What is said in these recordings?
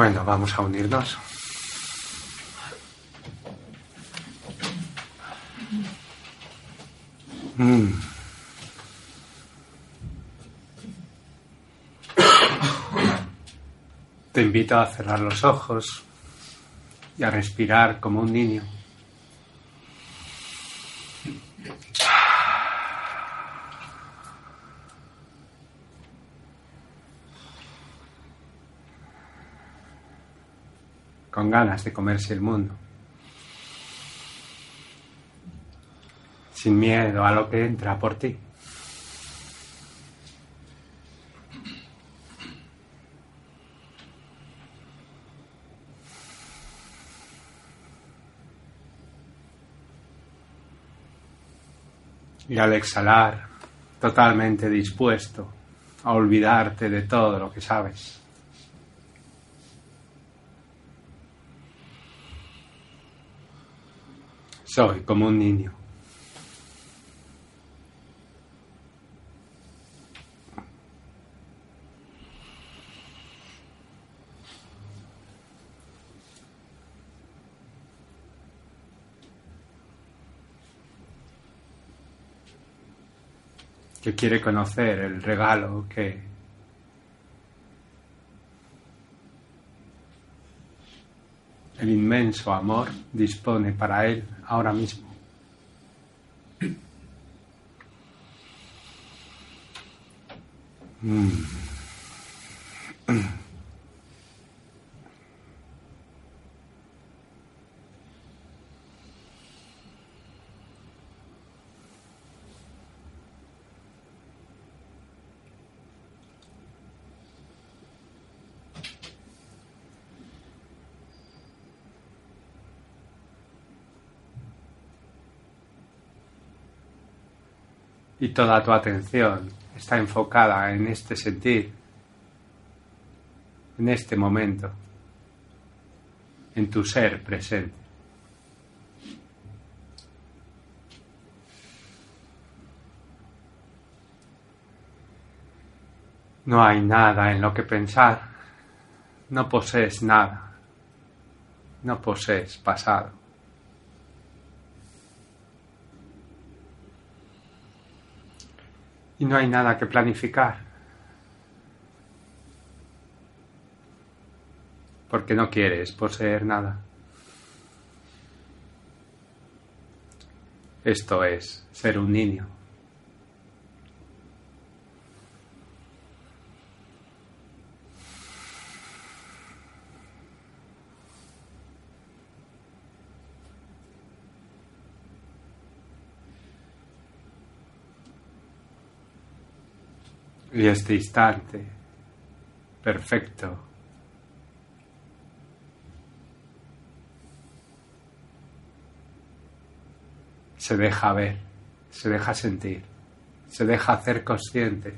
Bueno, vamos a unirnos. Mm. Te invito a cerrar los ojos y a respirar como un niño. Ganas de comerse el mundo. Sin miedo a lo que entra por ti. Y al exhalar, totalmente dispuesto a olvidarte de todo lo que sabes. Soy como un niño. que quiere conocer el regalo que el inmenso amor dispone para él ahora mismo. Mm. Toda tu atención está enfocada en este sentir, en este momento, en tu ser presente. No hay nada en lo que pensar, no posees nada, no posees pasado. Y no hay nada que planificar. Porque no quieres poseer nada. Esto es ser un niño. Y este instante perfecto se deja ver, se deja sentir, se deja hacer consciente.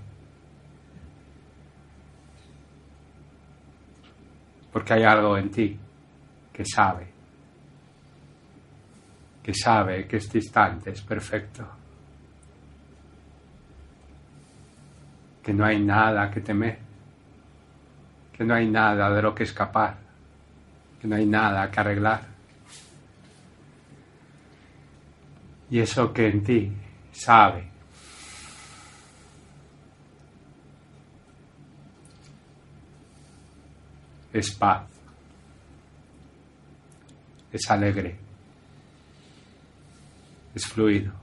Porque hay algo en ti que sabe, que sabe que este instante es perfecto. Que no hay nada que temer, que no hay nada de lo que escapar, que no hay nada que arreglar. Y eso que en ti sabe es paz, es alegre, es fluido.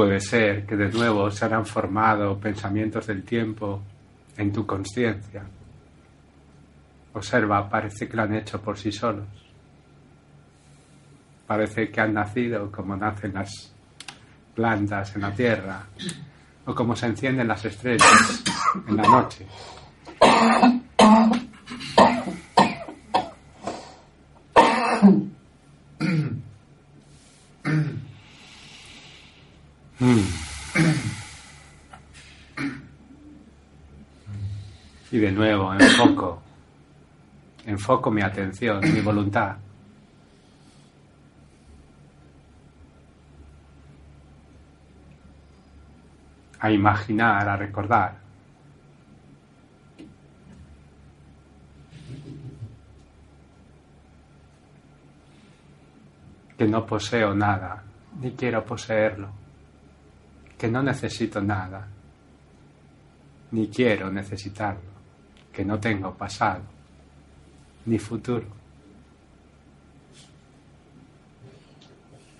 Puede ser que de nuevo se hayan formado pensamientos del tiempo en tu conciencia. Observa, parece que lo han hecho por sí solos. Parece que han nacido como nacen las plantas en la tierra o como se encienden las estrellas en la noche. De nuevo, enfoco, enfoco mi atención, mi voluntad. A imaginar, a recordar. Que no poseo nada, ni quiero poseerlo. Que no necesito nada, ni quiero necesitarlo que no tengo pasado ni futuro,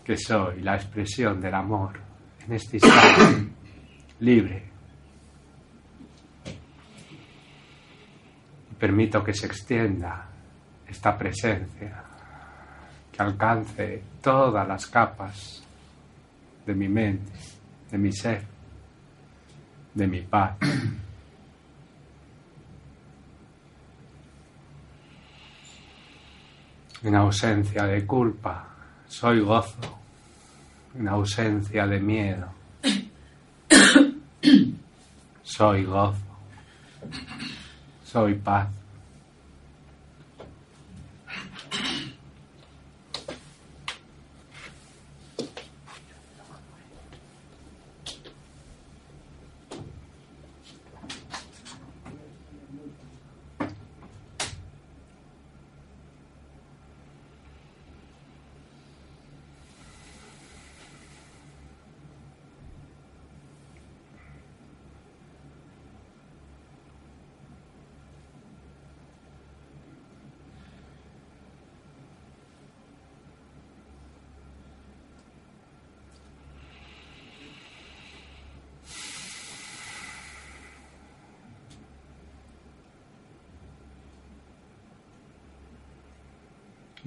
que soy la expresión del amor en este instante libre. Permito que se extienda esta presencia, que alcance todas las capas de mi mente, de mi ser, de mi paz. En ausencia de culpa, soy gozo. En ausencia de miedo, soy gozo. Soy paz.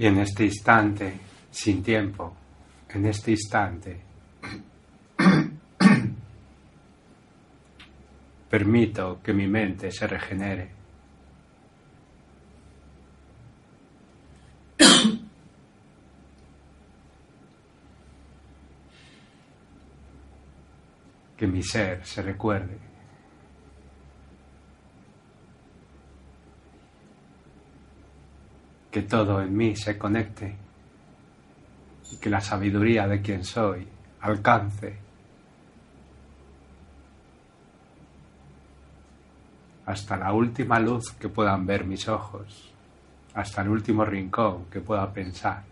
Y en este instante, sin tiempo, en este instante, permito que mi mente se regenere. Que mi ser se recuerde. Que todo en mí se conecte y que la sabiduría de quien soy alcance hasta la última luz que puedan ver mis ojos, hasta el último rincón que pueda pensar,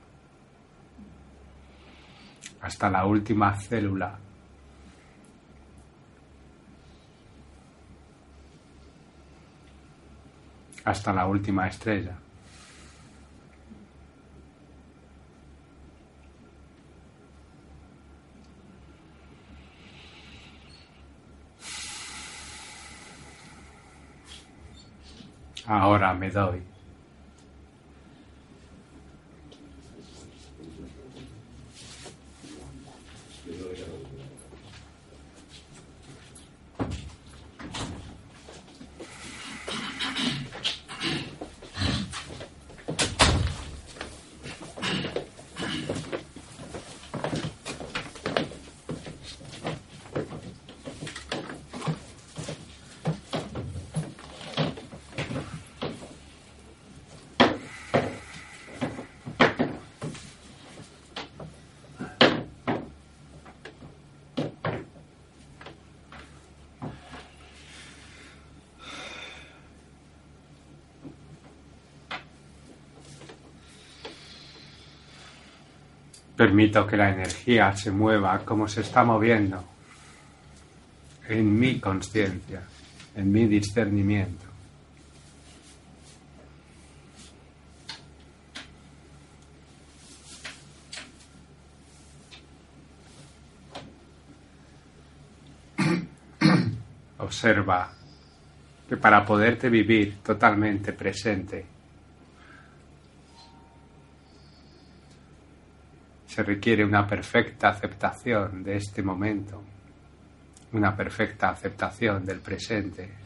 hasta la última célula. hasta la última estrella. Ahora me doy. Permito que la energía se mueva como se está moviendo en mi conciencia, en mi discernimiento. Observa que para poderte vivir totalmente presente se requiere una perfecta aceptación de este momento, una perfecta aceptación del presente.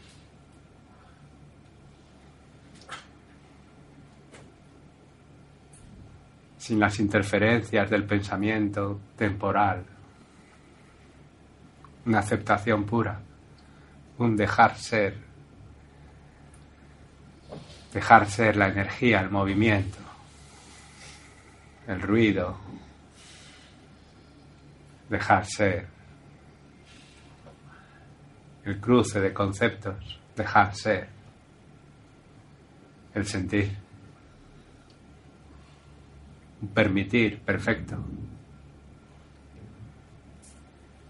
sin las interferencias del pensamiento temporal, una aceptación pura, un dejar ser, dejar ser la energía, el movimiento, el ruido, dejar ser el cruce de conceptos, dejar ser el sentir, permitir perfecto,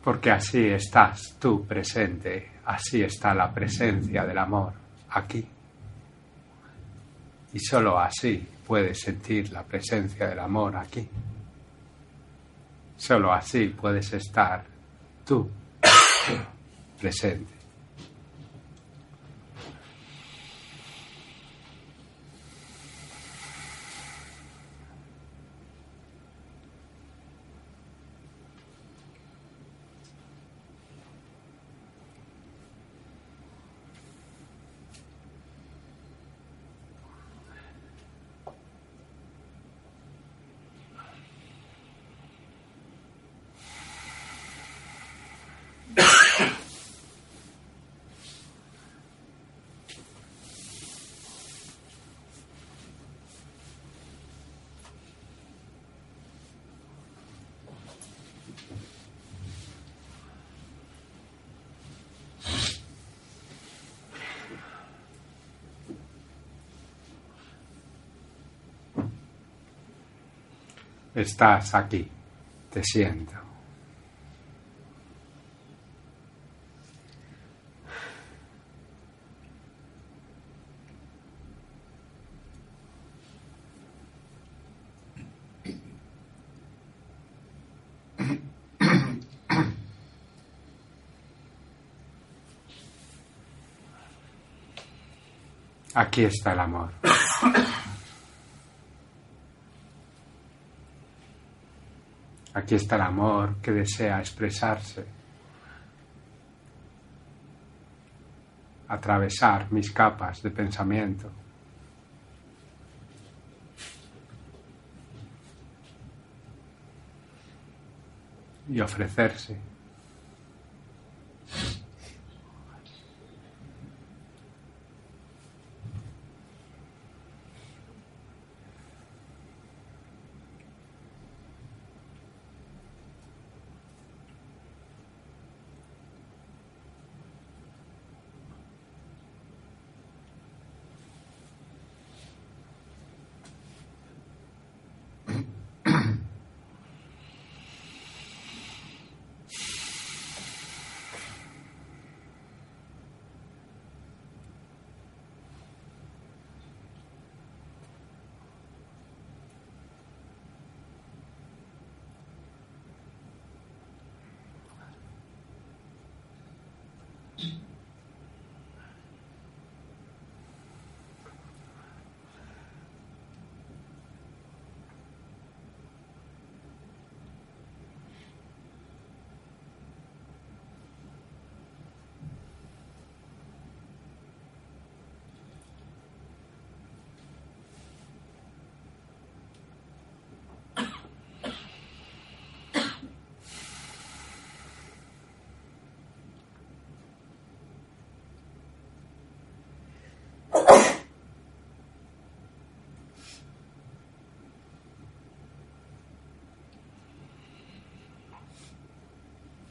porque así estás tú presente, así está la presencia del amor aquí. Y solo así puedes sentir la presencia del amor aquí. Solo así puedes estar tú presente. Estás aquí, te siento. Aquí está el amor. Aquí está el amor que desea expresarse, atravesar mis capas de pensamiento. y ofrecerse.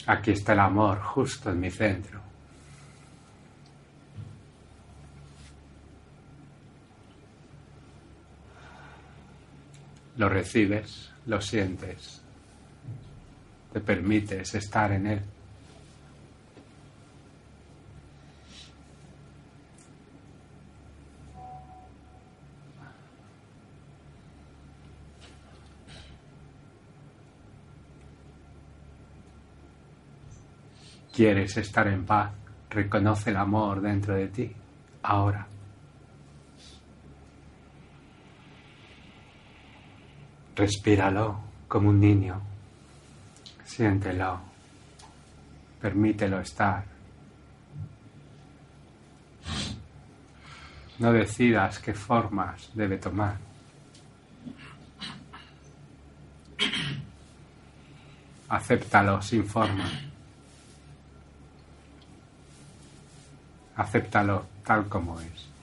Aquí está el amor justo en mi centro. Lo recibes, lo sientes, te permites estar en él. Quieres estar en paz, Reconoce el amor dentro de ti, ahora. Respíralo como un niño. Siéntelo. Permítelo estar. No decidas qué formas debe tomar. Acéptalo sin forma. Acéptalo tal como es.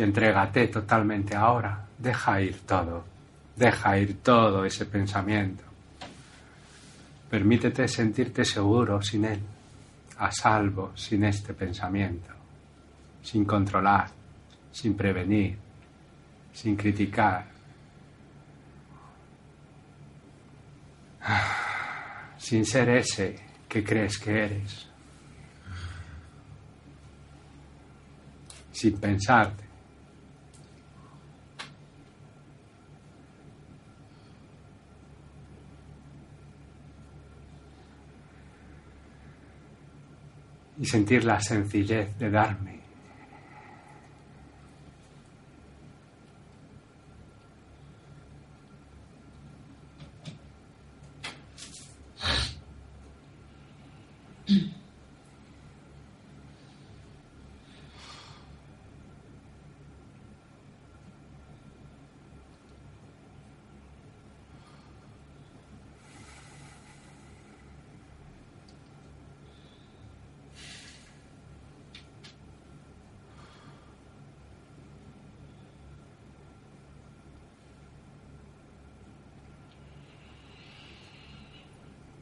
Y entrégate totalmente ahora. Deja ir todo, deja ir todo ese pensamiento. Permítete sentirte seguro sin él, a salvo sin este pensamiento, sin controlar, sin prevenir, sin criticar. Sin ser ese que crees que eres. Sin pensarte y sentir la sencillez de darme.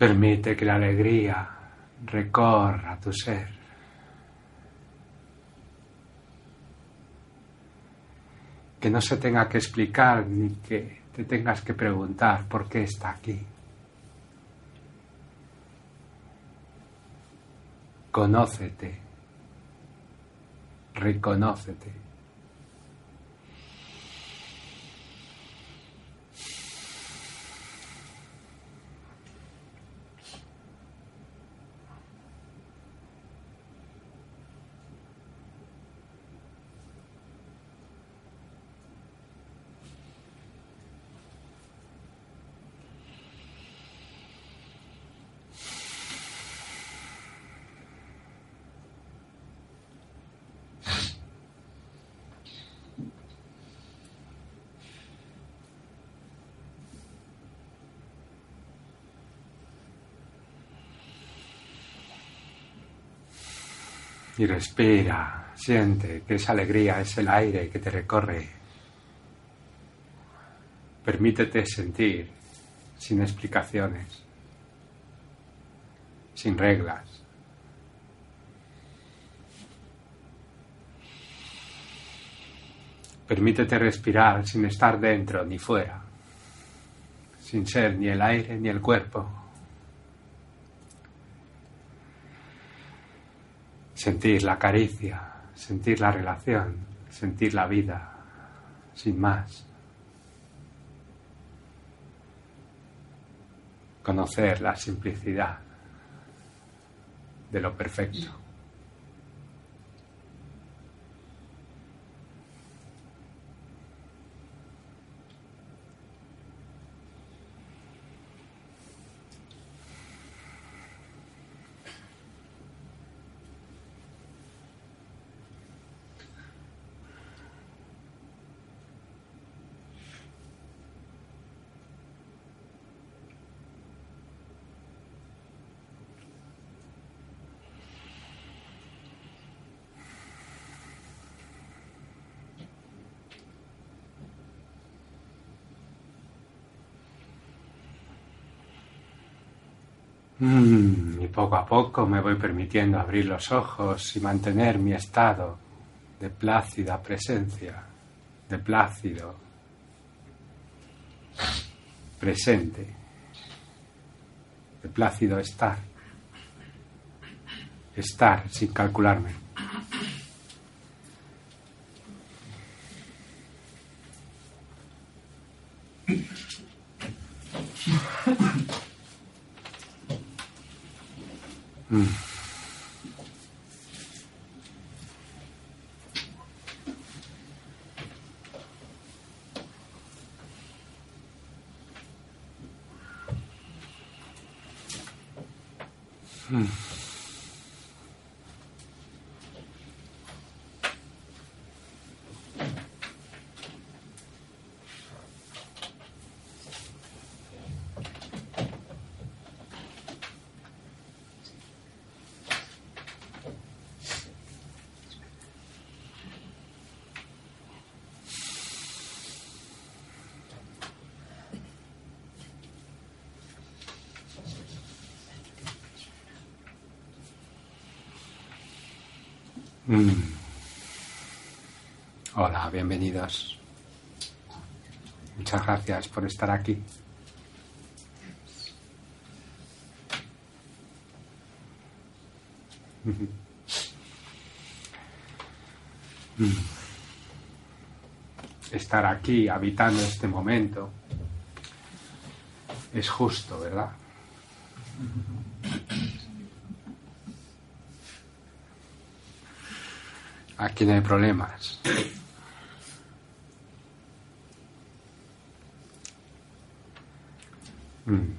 Permite que la alegría recorra tu ser. Que no se tenga que explicar ni que te tengas que preguntar por qué está aquí. Conócete, reconócete. Y respira, siente que esa alegría es el aire que te recorre. Permítete sentir sin explicaciones, sin reglas. Permítete respirar sin estar dentro ni fuera, sin ser ni el aire ni el cuerpo, sentir la caricia, sentir la relación, sentir la vida, sin más. Conocer la simplicidad de lo perfecto. Mm, y poco a poco me voy permitiendo abrir los ojos y mantener mi estado de plácida presencia, de plácido presente, de plácido estar, estar sin calcularme. Mm. Mm. Hola, bienvenidos. Muchas gracias por estar aquí. Mm. Estar aquí habitando este momento es justo, ¿verdad? Aquí no hay problemas. Mm.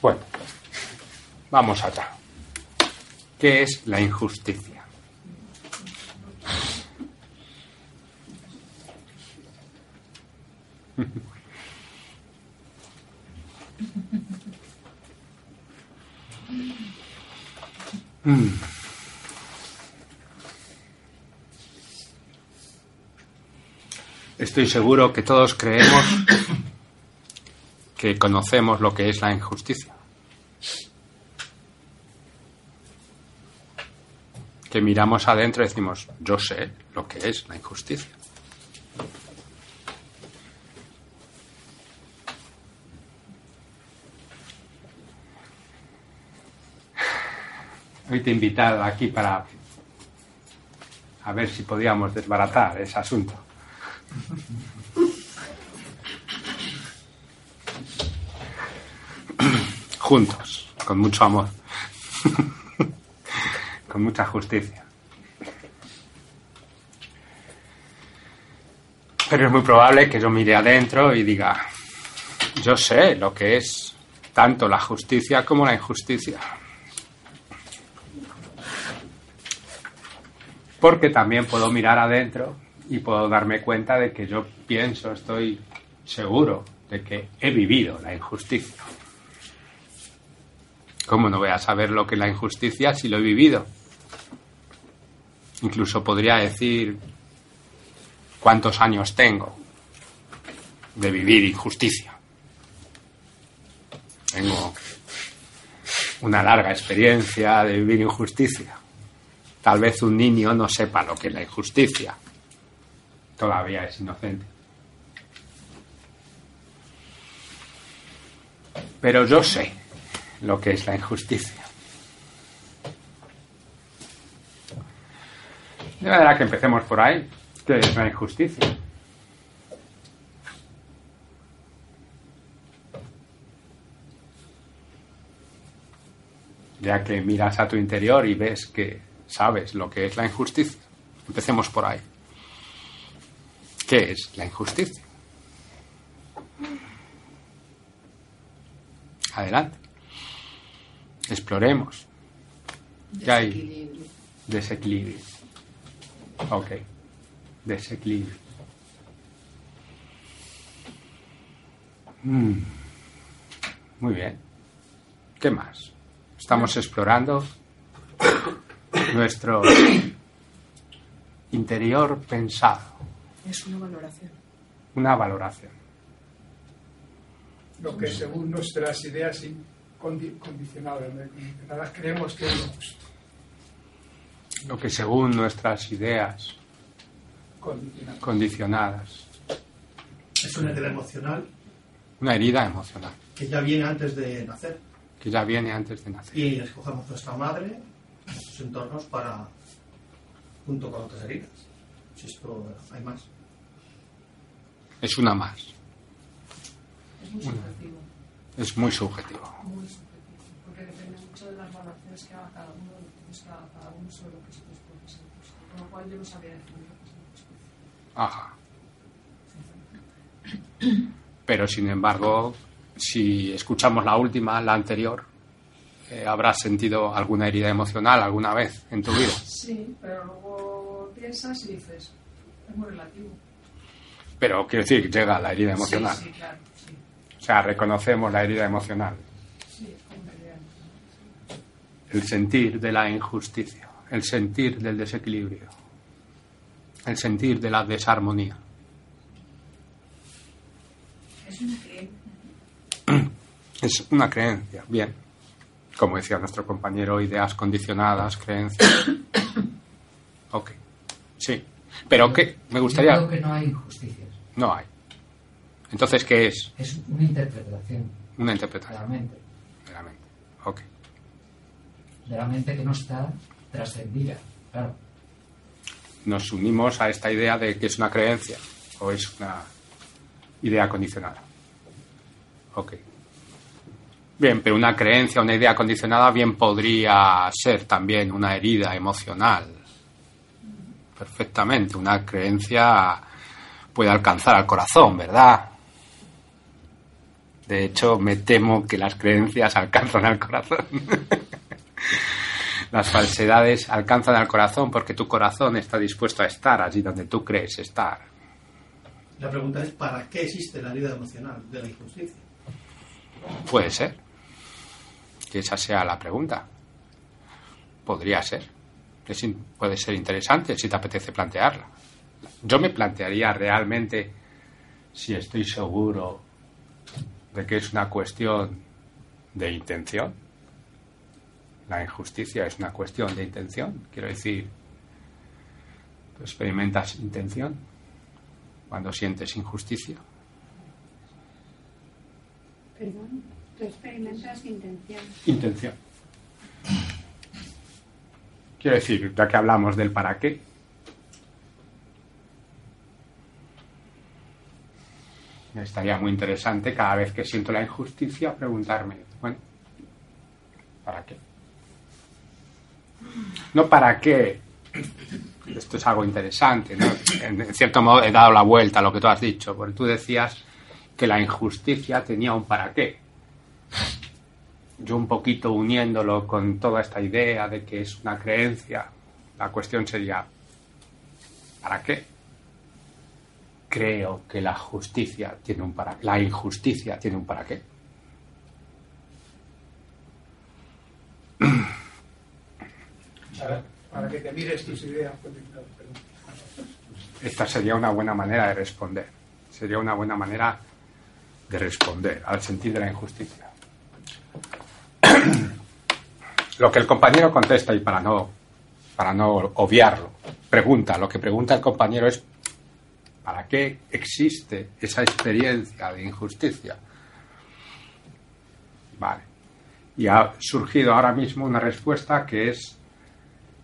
Bueno, vamos allá. ¿Qué es la injusticia? Mm. Estoy seguro que todos creemos que conocemos lo que es la injusticia. Que miramos adentro y decimos, yo sé lo que es la injusticia. Hoy te he invitado aquí para a ver si podíamos desbaratar ese asunto. Juntos, con mucho amor, con mucha justicia. Pero es muy probable que yo mire adentro y diga, yo sé lo que es tanto la justicia como la injusticia. porque también puedo mirar adentro y puedo darme cuenta de que yo pienso, estoy seguro de que he vivido la injusticia. ¿Cómo no voy a saber lo que es la injusticia si lo he vivido? Incluso podría decir cuántos años tengo de vivir injusticia. Tengo una larga experiencia de vivir injusticia. Tal vez un niño no sepa lo que es la injusticia. Todavía es inocente. Pero yo sé lo que es la injusticia. De manera que empecemos por ahí. ¿Qué es la injusticia? Ya que miras a tu interior y ves que sabes lo que es la injusticia. Empecemos por ahí. ¿Qué es la injusticia? Adelante. Exploremos. ¿Qué hay? Desequilibrio. Ok. Desequilibrio. Mm. Muy bien. ¿Qué más? Estamos explorando nuestros interior pensado. Es una valoración. Una valoración. Lo que según nuestras ideas condicionadas, condicionadas creemos que es lo justo. Lo que según nuestras ideas condicionadas. Es una herida emocional. Una herida emocional. Que ya viene antes de nacer. Que ya viene antes de nacer. Y escogemos nuestra madre, nuestros entornos para, junto con otras heridas. Si esto hay más. Es una más. Es muy subjetivo. Es muy subjetivo. Muy subjetivo. Porque depende mucho de las valoraciones que haga cada uno, de lo que haga cada uno sobre lo que se puede ser Con lo cual yo no sabía definir lo que es Ajá. Pero sin embargo, si escuchamos la última, la anterior, eh, ¿habrás sentido alguna herida emocional alguna vez en tu vida? Sí, pero luego piensas y dices, es muy relativo. Pero quiero decir, llega la herida emocional. Sí, sí, claro. O sea, reconocemos la herida emocional. El sentir de la injusticia, el sentir del desequilibrio, el sentir de la desarmonía. Es una creencia. Es una creencia, bien. Como decía nuestro compañero, ideas condicionadas, creencias. ok, sí. Pero que me gustaría... Yo creo que no hay injusticias. No hay. Entonces, ¿qué es? Es una interpretación. Una De interpretación. la mente. De la mente. Ok. De la mente que no está trascendida. Claro. Nos unimos a esta idea de que es una creencia o es una idea condicionada. Ok. Bien, pero una creencia, una idea condicionada bien podría ser también una herida emocional. Perfectamente. Una creencia puede alcanzar al corazón, ¿verdad? De hecho, me temo que las creencias alcanzan al corazón. las falsedades alcanzan al corazón porque tu corazón está dispuesto a estar allí donde tú crees estar. La pregunta es, ¿para qué existe la herida emocional de la injusticia? Puede ser. Que esa sea la pregunta. Podría ser. Es puede ser interesante si te apetece plantearla. Yo me plantearía realmente si estoy seguro de que es una cuestión de intención. La injusticia es una cuestión de intención. Quiero decir, tú experimentas intención cuando sientes injusticia. Perdón, tú experimentas intención. Intención. Quiero decir, ya que hablamos del para qué, estaría muy interesante cada vez que siento la injusticia preguntarme, bueno, ¿para qué? No para qué. Esto es algo interesante, ¿no? En cierto modo he dado la vuelta a lo que tú has dicho, porque tú decías que la injusticia tenía un para qué yo un poquito uniéndolo con toda esta idea de que es una creencia, la cuestión sería, ¿para qué? Creo que la justicia tiene un para la injusticia tiene un para qué. Para, para que te mires tus ideas. pues. Esta sería una buena manera de responder. Sería una buena manera de responder al sentir de la injusticia. Lo que el compañero contesta y para no para no obviarlo, pregunta, lo que pregunta el compañero es ¿para qué existe esa experiencia de injusticia? Vale. Y ha surgido ahora mismo una respuesta que es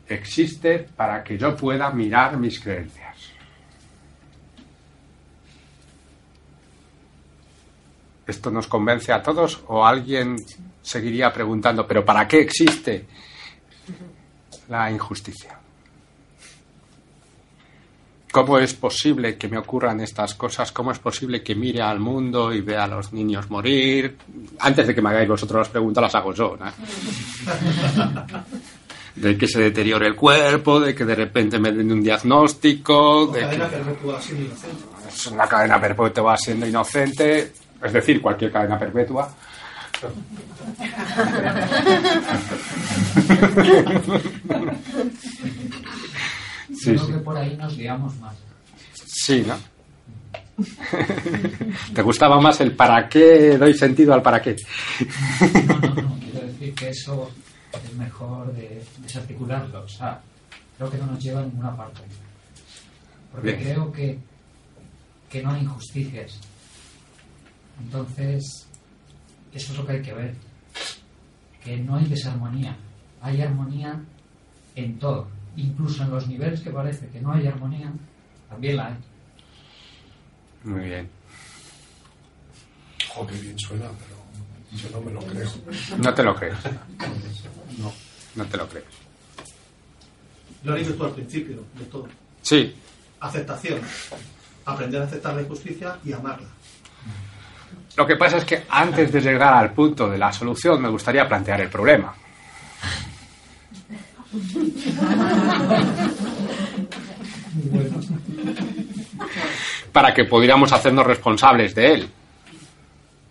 existe para que yo pueda mirar mis creencias. ¿Esto nos convence a todos o alguien seguiría preguntando, pero ¿para qué existe la injusticia? ¿Cómo es posible que me ocurran estas cosas? ¿Cómo es posible que mire al mundo y vea a los niños morir? Antes de que me hagáis vosotros las preguntas, las hago yo. ¿no? De que se deteriore el cuerpo, de que de repente me den un diagnóstico, de Cadena que perpetua siendo inocente. es una cadena perpetua siendo inocente, es decir, cualquier cadena perpetua. Sí, Creo sí. que por ahí nos liamos más. Sí, ¿no? ¿Te gustaba más el para qué doy sentido al para qué? No, no, no. Quiero decir que eso es mejor de desarticularlo. O sea, creo que no nos lleva a ninguna parte. Porque Bien. creo que, que no hay injusticias. Entonces, eso es lo que hay que ver. Que no hay desarmonía. Hay armonía en todo. Incluso en los niveles que parece que no hay armonía, también la hay. Muy bien. Jo, qué bien suena, pero yo no me lo creo. No te lo crees. No, no te lo crees. Lo has dicho tú al principio de todo. Sí, Aceptación. Aprender a aceptar la injusticia y amarla. lo que pasa es que antes de llegar al punto de la solución me gustaría plantear el problema. Para que pudiéramos hacernos responsables de él.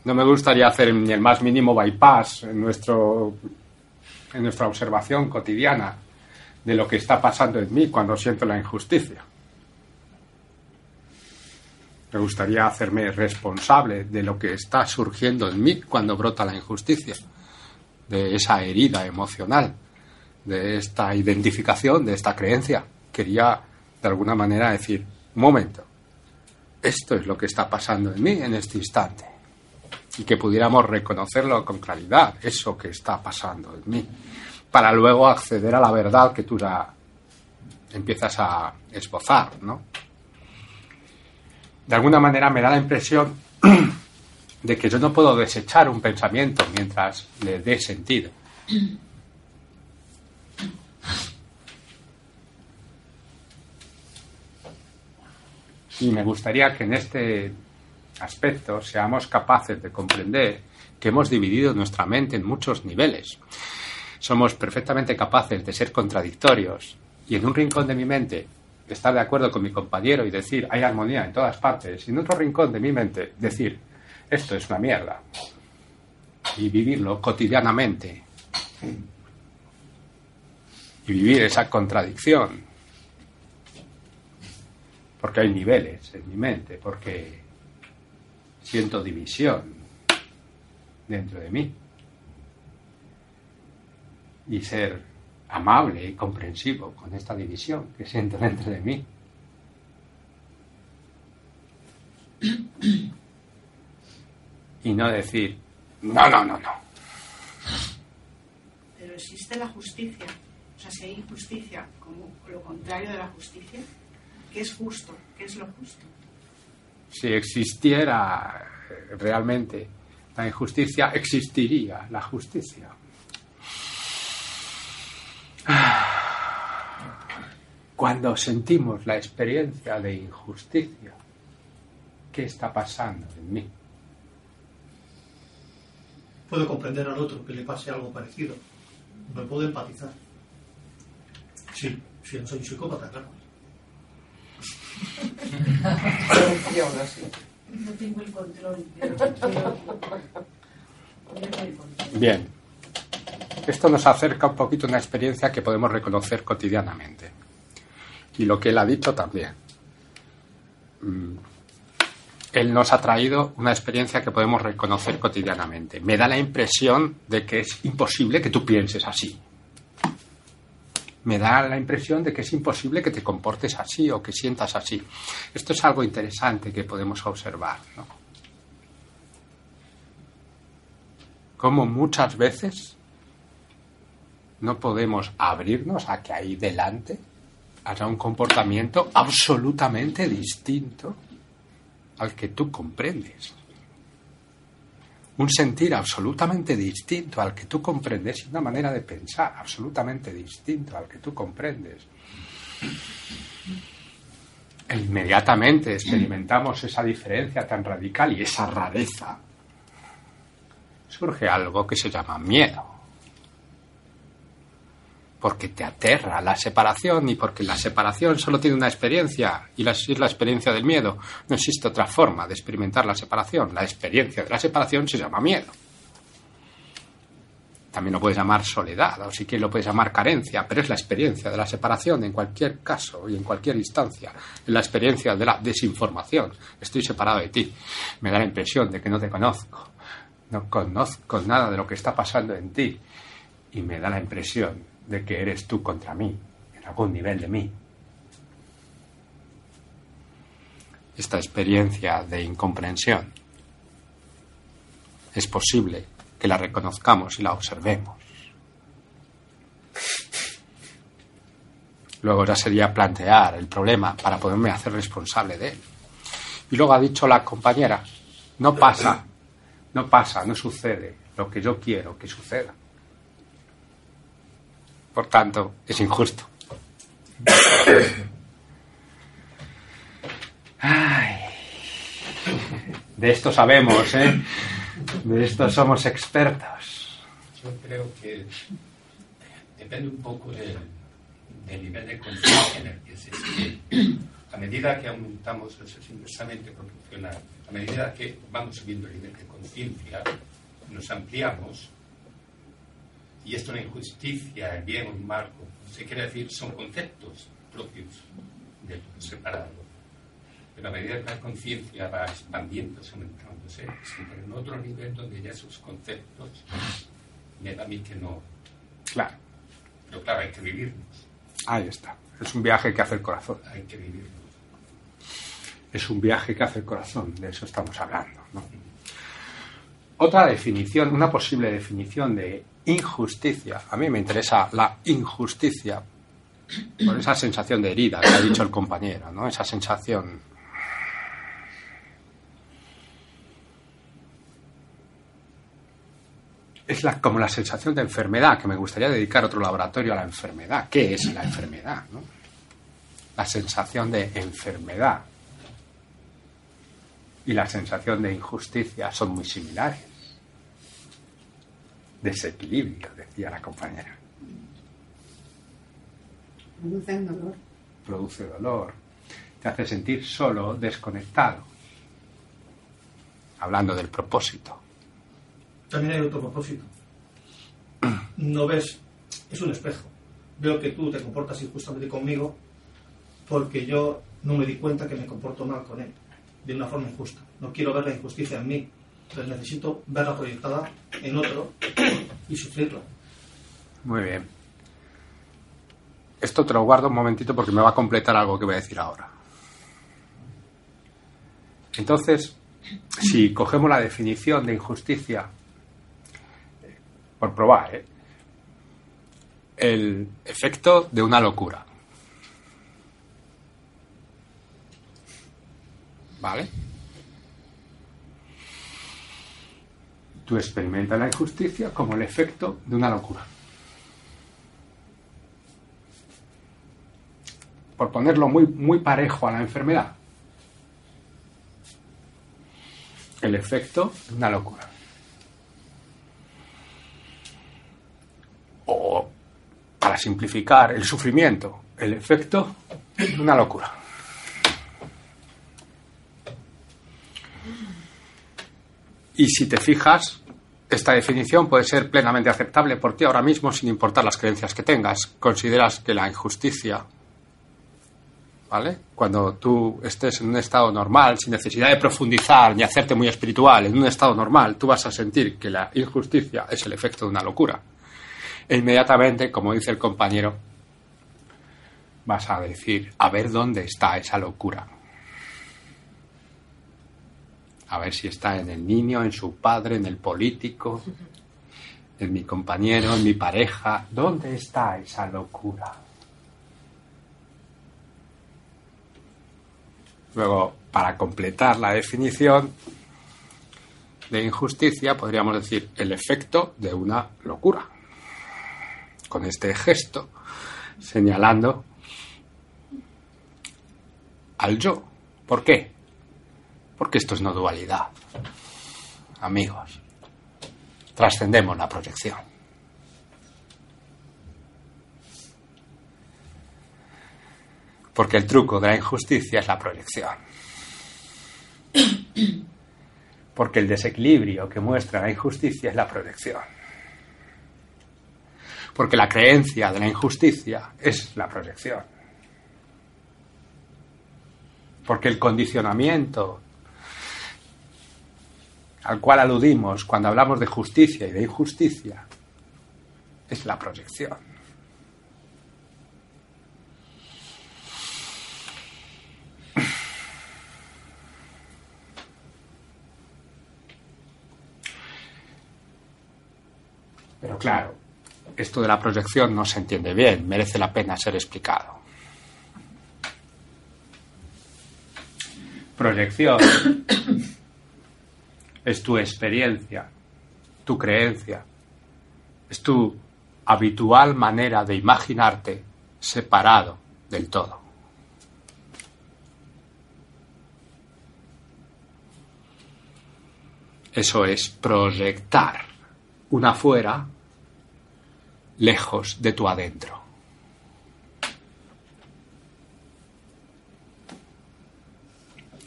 No me gustaría hacer ni el más mínimo bypass en, nuestro, en nuestra observación cotidiana de lo que está pasando en mí cuando siento la injusticia. Me gustaría hacerme responsable de lo que está surgiendo en mí cuando brota la injusticia, de esa herida emocional, de esta identificación, de esta creencia. Quería, de alguna manera, decir, momento, esto es lo que está pasando en mí en este instante. Y que pudiéramos reconocerlo con claridad, eso que está pasando en mí, para luego acceder a la verdad que tú ya empiezas a esbozar, ¿no? de alguna manera me da la impresión de que yo no puedo desechar un pensamiento mientras le dé sentido. Y me gustaría que en este aspecto seamos capaces de comprender que hemos dividido nuestra mente en muchos niveles. Somos perfectamente capaces de ser contradictorios y en un rincón de mi mente estar de acuerdo con mi compañero y decir hay armonía en todas partes y en otro rincón de mi mente decir esto es una mierda y vivirlo cotidianamente y vivir esa contradicción porque hay niveles en mi mente porque siento división dentro de mí y ser amable y comprensivo con esta división que siento dentro de mí. Y no decir, no, no, no, no. Pero existe la justicia. O sea, si hay injusticia como lo contrario de la justicia, ¿qué es justo? ¿Qué es lo justo? Si existiera realmente la injusticia, existiría la justicia. Cuando sentimos la experiencia de injusticia, ¿qué está pasando en mí? Puedo comprender al otro que le pase algo parecido. Me puedo empatizar. Sí, si no soy un psicópata, claro. No tengo el control. Bien. Esto nos acerca un poquito a una experiencia que podemos reconocer cotidianamente. Y lo que él ha dicho también. Mm. Él nos ha traído una experiencia que podemos reconocer cotidianamente. Me da la impresión de que es imposible que tú pienses así. Me da la impresión de que es imposible que te comportes así o que sientas así. Esto es algo interesante que podemos observar. ¿no? Como muchas veces no podemos abrirnos a que ahí delante haya un comportamiento absolutamente distinto al que tú comprendes. Un sentir absolutamente distinto al que tú comprendes y una manera de pensar absolutamente distinto al que tú comprendes. Inmediatamente experimentamos esa diferencia tan radical y esa rareza. Surge algo que se llama miedo porque te aterra la separación y porque la separación solo tiene una experiencia y la, es la experiencia del miedo. No existe otra forma de experimentar la separación. La experiencia de la separación se llama miedo. También lo puedes llamar soledad, o si quieres lo puedes llamar carencia, pero es la experiencia de la separación en cualquier caso y en cualquier instancia. Es la experiencia de la desinformación. Estoy separado de ti. Me da la impresión de que no te conozco. No conozco nada de lo que está pasando en ti. Y me da la impresión de que eres tú contra mí, en algún nivel de mí. Esta experiencia de incomprensión es posible que la reconozcamos y la observemos. Luego ya sería plantear el problema para poderme hacer responsable de él. Y luego ha dicho la compañera, no pasa, no pasa, no sucede lo que yo quiero que suceda. Por tanto, es injusto. Ay. De esto sabemos, ¿eh? De esto somos expertos. Yo creo que depende un poco del, del nivel de conciencia en el que se esté. A medida que aumentamos, eso es inversamente proporcional, a medida que vamos subiendo el nivel de conciencia, nos ampliamos, y esto la injusticia, el bien o el mal, se quiere decir, son conceptos propios del separado. Pero a medida que la conciencia va expandiéndose, aumentándose, se entra en otro nivel donde ya esos conceptos me da a mí que no. Claro, Pero claro, hay que vivirlos, ahí está. Es un viaje que hace el corazón. hay que vivirlos. Es un viaje que hace el corazón, de eso estamos hablando. ¿no? Otra definición, una posible definición de injusticia. A mí me interesa la injusticia por esa sensación de herida que ha dicho el compañero, ¿no? Esa sensación. Es como la sensación de enfermedad, que me gustaría dedicar otro laboratorio a la enfermedad. ¿Qué es la enfermedad? La sensación de enfermedad y la sensación de injusticia son muy similares. Desequilibrio, decía la compañera. Producen dolor. Produce dolor, te hace sentir solo, desconectado. Hablando del propósito. También hay otro propósito. No ves, es un espejo. Veo que tú te comportas injustamente conmigo porque yo no me di cuenta que me comporto mal con él, de una forma injusta. No quiero ver la injusticia en mí, entonces necesito verla proyectada en otro y sufrirla. Muy bien. Esto te lo guardo un momentito porque me va a completar algo que voy a decir ahora. Entonces, si cogemos la definición de injusticia, por probar, ¿eh? el efecto de una locura. ¿Vale? Tú experimentas la injusticia como el efecto de una locura. Por ponerlo muy, muy parejo a la enfermedad. El efecto de una locura. O, para simplificar, el sufrimiento, el efecto de una locura. Y si te fijas, esta definición puede ser plenamente aceptable por ti ahora mismo sin importar las creencias que tengas. Consideras que la injusticia, ¿vale? Cuando tú estés en un estado normal, sin necesidad de profundizar ni hacerte muy espiritual, en un estado normal, tú vas a sentir que la injusticia es el efecto de una locura. E inmediatamente, como dice el compañero, vas a decir, a ver dónde está esa locura. A ver si está en el niño, en su padre, en el político, en mi compañero, en mi pareja. ¿Dónde está esa locura? Luego, para completar la definición de injusticia, podríamos decir el efecto de una locura. Con este gesto señalando al yo. ¿Por qué? Porque esto es no dualidad. Amigos, trascendemos la proyección. Porque el truco de la injusticia es la proyección. Porque el desequilibrio que muestra la injusticia es la proyección. Porque la creencia de la injusticia es la proyección. Porque el condicionamiento al cual aludimos cuando hablamos de justicia y de injusticia es la proyección. Pero claro, esto de la proyección no se entiende bien, merece la pena ser explicado. Proyección es tu experiencia, tu creencia, es tu habitual manera de imaginarte separado del todo. Eso es proyectar un afuera lejos de tu adentro.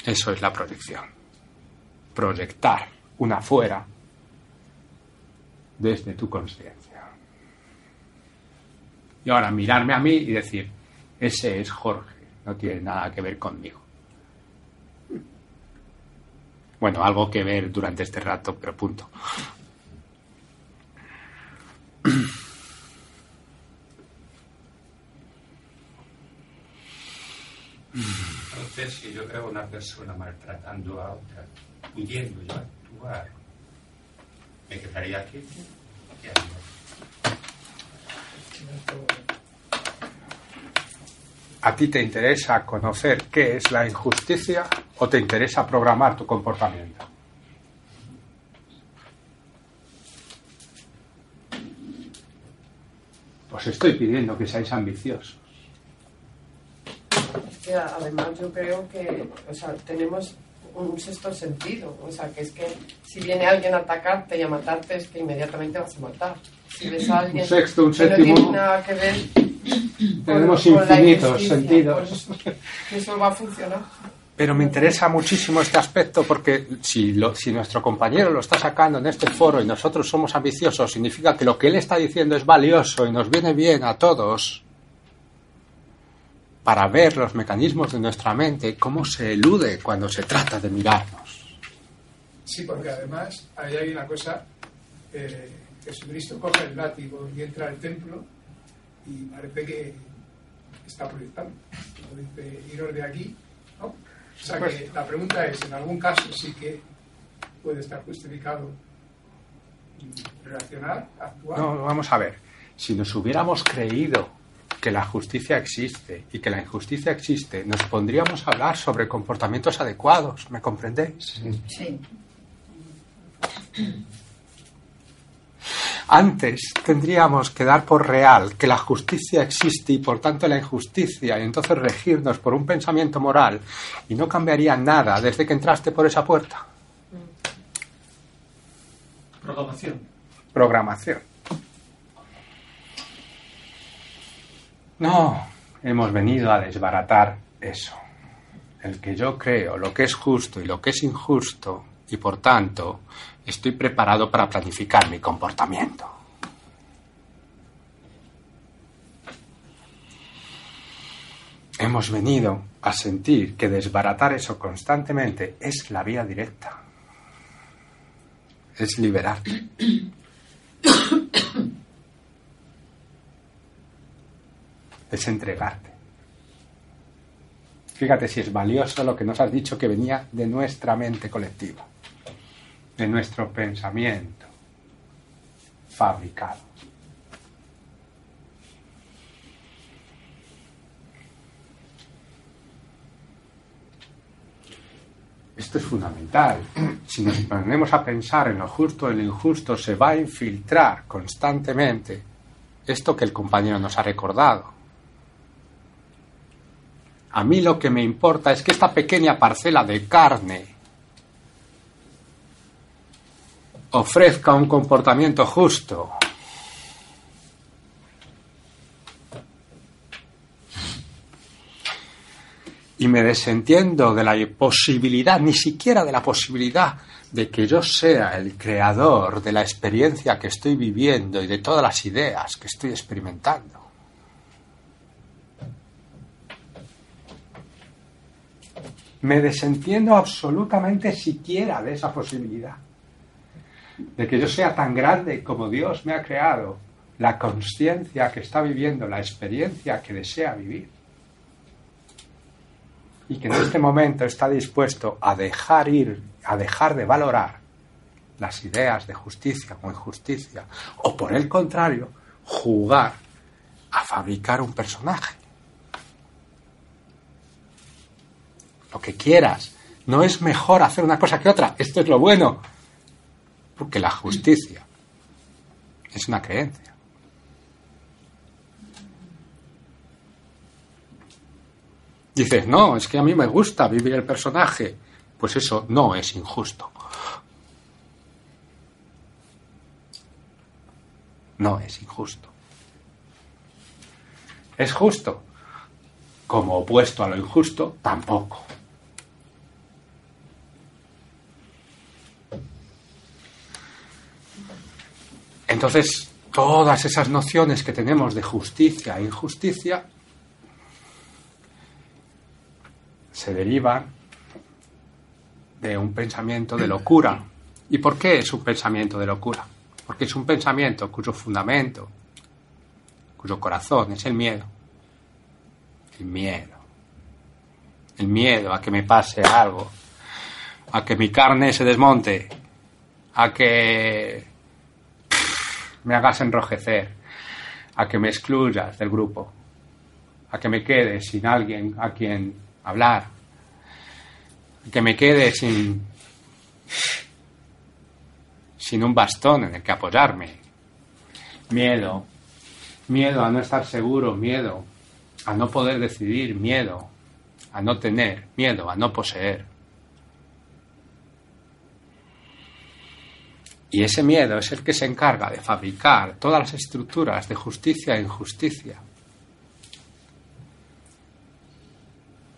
Eso es la proyección. Proyectar un afuera desde tu conciencia. Y ahora mirarme a mí y decir, ese es Jorge, no tiene nada que ver conmigo. Bueno, algo que ver durante este rato, pero punto. Si yo veo una persona maltratando a otra, pudiendo yo actuar, ¿me quedaría aquí? ¿A ti te interesa conocer qué es la injusticia o te interesa programar tu comportamiento? Os estoy pidiendo que seáis ambiciosos. Que además yo creo que, o sea, tenemos un sexto sentido, o sea, que es que si viene alguien a atacarte y a matarte es que inmediatamente vas a matar. Si ves a alguien Un sexto, un que no séptimo. tiene nada que ver Tenemos con- infinitos injusticia, sentidos. pues, eso va a funcionar. Pero me interesa muchísimo este aspecto porque si, lo- si nuestro compañero lo está sacando en este foro y nosotros somos ambiciosos, significa que lo que él está diciendo es valioso y nos viene bien a todos para ver los mecanismos de nuestra mente, cómo se elude cuando se trata de mirarnos. Sí, porque además ahí hay una cosa, eh, Jesucristo coge el látigo y entra al templo y parece que está proyectando. Dice, iros de aquí, ¿no? O sea que la pregunta es, en algún caso sí que puede estar justificado reaccionar, actuar. No, vamos a ver. Si nos hubiéramos creído que la justicia existe y que la injusticia existe, nos pondríamos a hablar sobre comportamientos adecuados, ¿me comprendéis? Sí. Antes tendríamos que dar por real que la justicia existe y por tanto la injusticia, y entonces regirnos por un pensamiento moral, y no cambiaría nada desde que entraste por esa puerta. Programación. Programación. No, hemos venido a desbaratar eso. El que yo creo lo que es justo y lo que es injusto, y por tanto estoy preparado para planificar mi comportamiento. Hemos venido a sentir que desbaratar eso constantemente es la vía directa. Es liberarte. es entregarte. Fíjate si es valioso lo que nos has dicho que venía de nuestra mente colectiva, de nuestro pensamiento fabricado. Esto es fundamental. Si nos ponemos a pensar en lo justo en lo injusto, se va a infiltrar constantemente esto que el compañero nos ha recordado. A mí lo que me importa es que esta pequeña parcela de carne ofrezca un comportamiento justo. y me desentiendo de la posibilidad, ni siquiera de la posibilidad de que yo sea el creador de la experiencia que estoy viviendo y de todas las ideas que estoy experimentando. Me desentiendo absolutamente siquiera de esa posibilidad, de que yo sea tan grande como Dios me ha creado, la conciencia que está viviendo, la experiencia que desea vivir y que en este momento está dispuesto a dejar ir, a dejar de valorar las ideas de justicia o injusticia, o por el contrario, jugar a fabricar un personaje. Lo que quieras. No es mejor hacer una cosa que otra. Esto es lo bueno. Porque la justicia es una creencia. Dices, no, es que a mí me gusta vivir el personaje. Pues eso no es injusto. No es injusto. ¿Es justo? Como opuesto a lo injusto, tampoco. Entonces, todas esas nociones que tenemos de justicia e injusticia se derivan de un pensamiento de locura. ¿Y por qué es un pensamiento de locura? Porque es un pensamiento cuyo fundamento, cuyo corazón es el miedo. El miedo. El miedo a que me pase algo, a que mi carne se desmonte, a que me hagas enrojecer, a que me excluyas del grupo, a que me quede sin alguien a quien hablar, que me quede sin, sin un bastón en el que apoyarme. Miedo, miedo a no estar seguro, miedo a no poder decidir, miedo a no tener, miedo a no poseer. Y ese miedo es el que se encarga de fabricar todas las estructuras de justicia e injusticia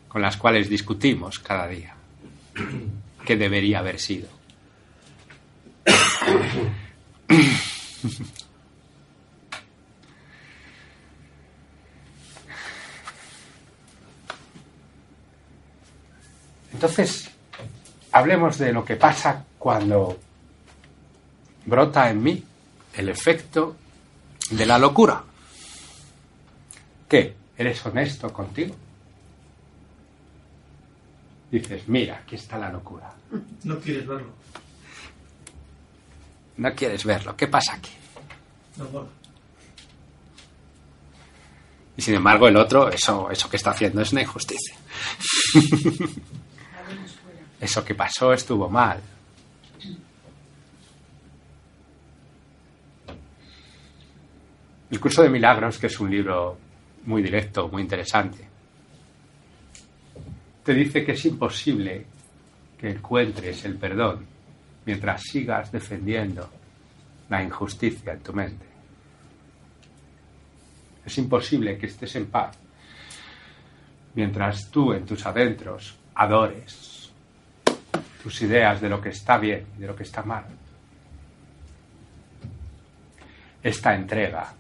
con las cuales discutimos cada día que debería haber sido. Entonces, hablemos de lo que pasa cuando brota en mí el efecto de la locura. ¿Qué? ¿Eres honesto contigo? dices, mira, aquí está la locura. No quieres verlo. No quieres verlo. ¿Qué pasa aquí? No Y sin embargo, el otro, eso, eso que está haciendo es una injusticia. eso que pasó estuvo mal. El curso de milagros, que es un libro muy directo, muy interesante, te dice que es imposible que encuentres el perdón mientras sigas defendiendo la injusticia en tu mente. Es imposible que estés en paz mientras tú en tus adentros adores tus ideas de lo que está bien y de lo que está mal. Esta entrega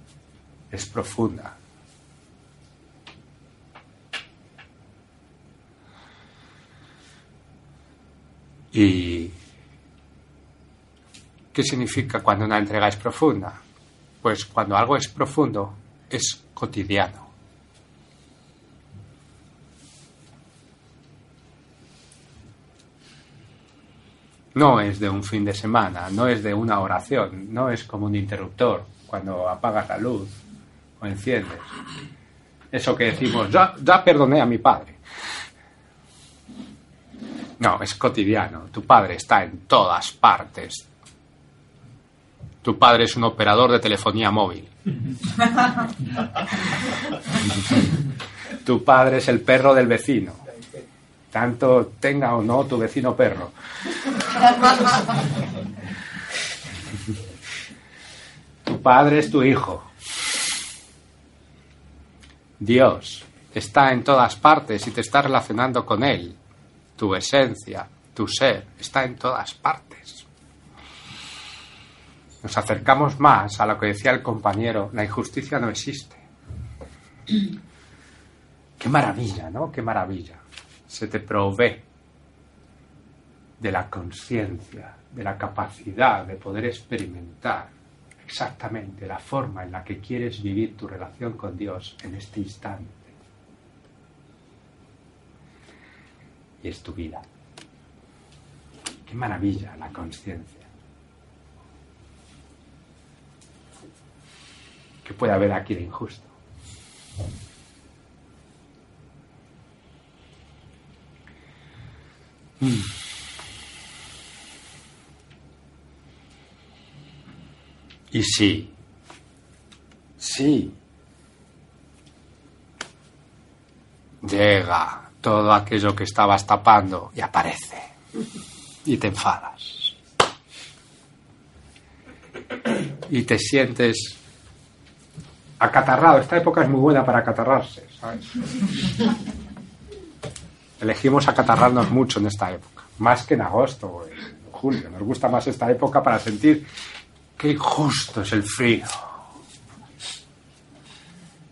es profunda ¿Y qué significa cuando una entrega es profunda? Pues cuando algo es profundo, es cotidiano. No es de un fin de semana, no es de una oración, no es como un interruptor cuando apagas la luz o enciendes. Eso que decimos, ya, ya perdoné a mi padre. No, es cotidiano. Tu padre está en todas partes. Tu padre es un operador de telefonía móvil. tu padre es el perro del vecino. Tanto tenga o no tu vecino perro. tu padre es tu hijo. Dios está en todas partes y te está relacionando con Él. Tu esencia, tu ser, está en todas partes. Nos acercamos más a lo que decía el compañero, la injusticia no existe. Qué maravilla, ¿no? Qué maravilla. Se te provee de la conciencia, de la capacidad de poder experimentar exactamente la forma en la que quieres vivir tu relación con Dios en este instante. Y es tu vida. Qué maravilla la conciencia. ¿Qué puede haber aquí de injusto? Mm. Y sí, sí, llega todo aquello que estabas tapando y aparece y te enfadas. Y te sientes acatarrado. Esta época es muy buena para acatarrarse, ¿sabes? Elegimos acatarrarnos mucho en esta época, más que en agosto o en julio. Nos gusta más esta época para sentir qué injusto es el frío.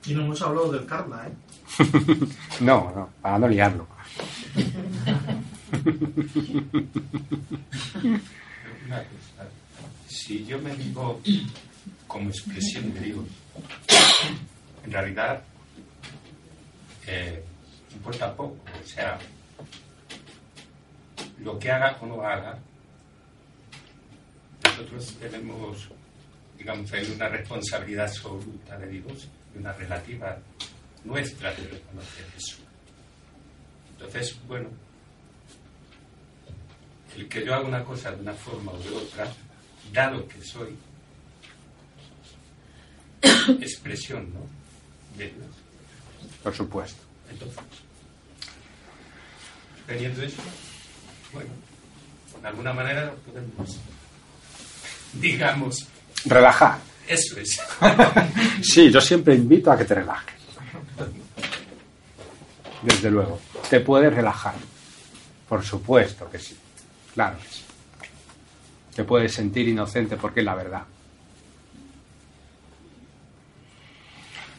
Y no hemos hablado del karma, ¿eh? no, no, para no liarlo. Una cosa, si yo me digo como expresión de Dios, en realidad eh, importa poco. O sea, lo que haga o no haga, nosotros tenemos, digamos, hay una responsabilidad absoluta de Dios y una relativa nuestra de reconocer eso. Entonces, bueno, el que yo haga una cosa de una forma o de otra, dado que soy expresión, ¿no? De Dios. Por supuesto. Entonces, teniendo eso, bueno, de alguna manera podemos, digamos, Relajar. eso es. Sí, yo siempre invito a que te relajes. Desde luego. Te puedes relajar. Por supuesto que sí. Claro que sí. Te puedes sentir inocente porque es la verdad.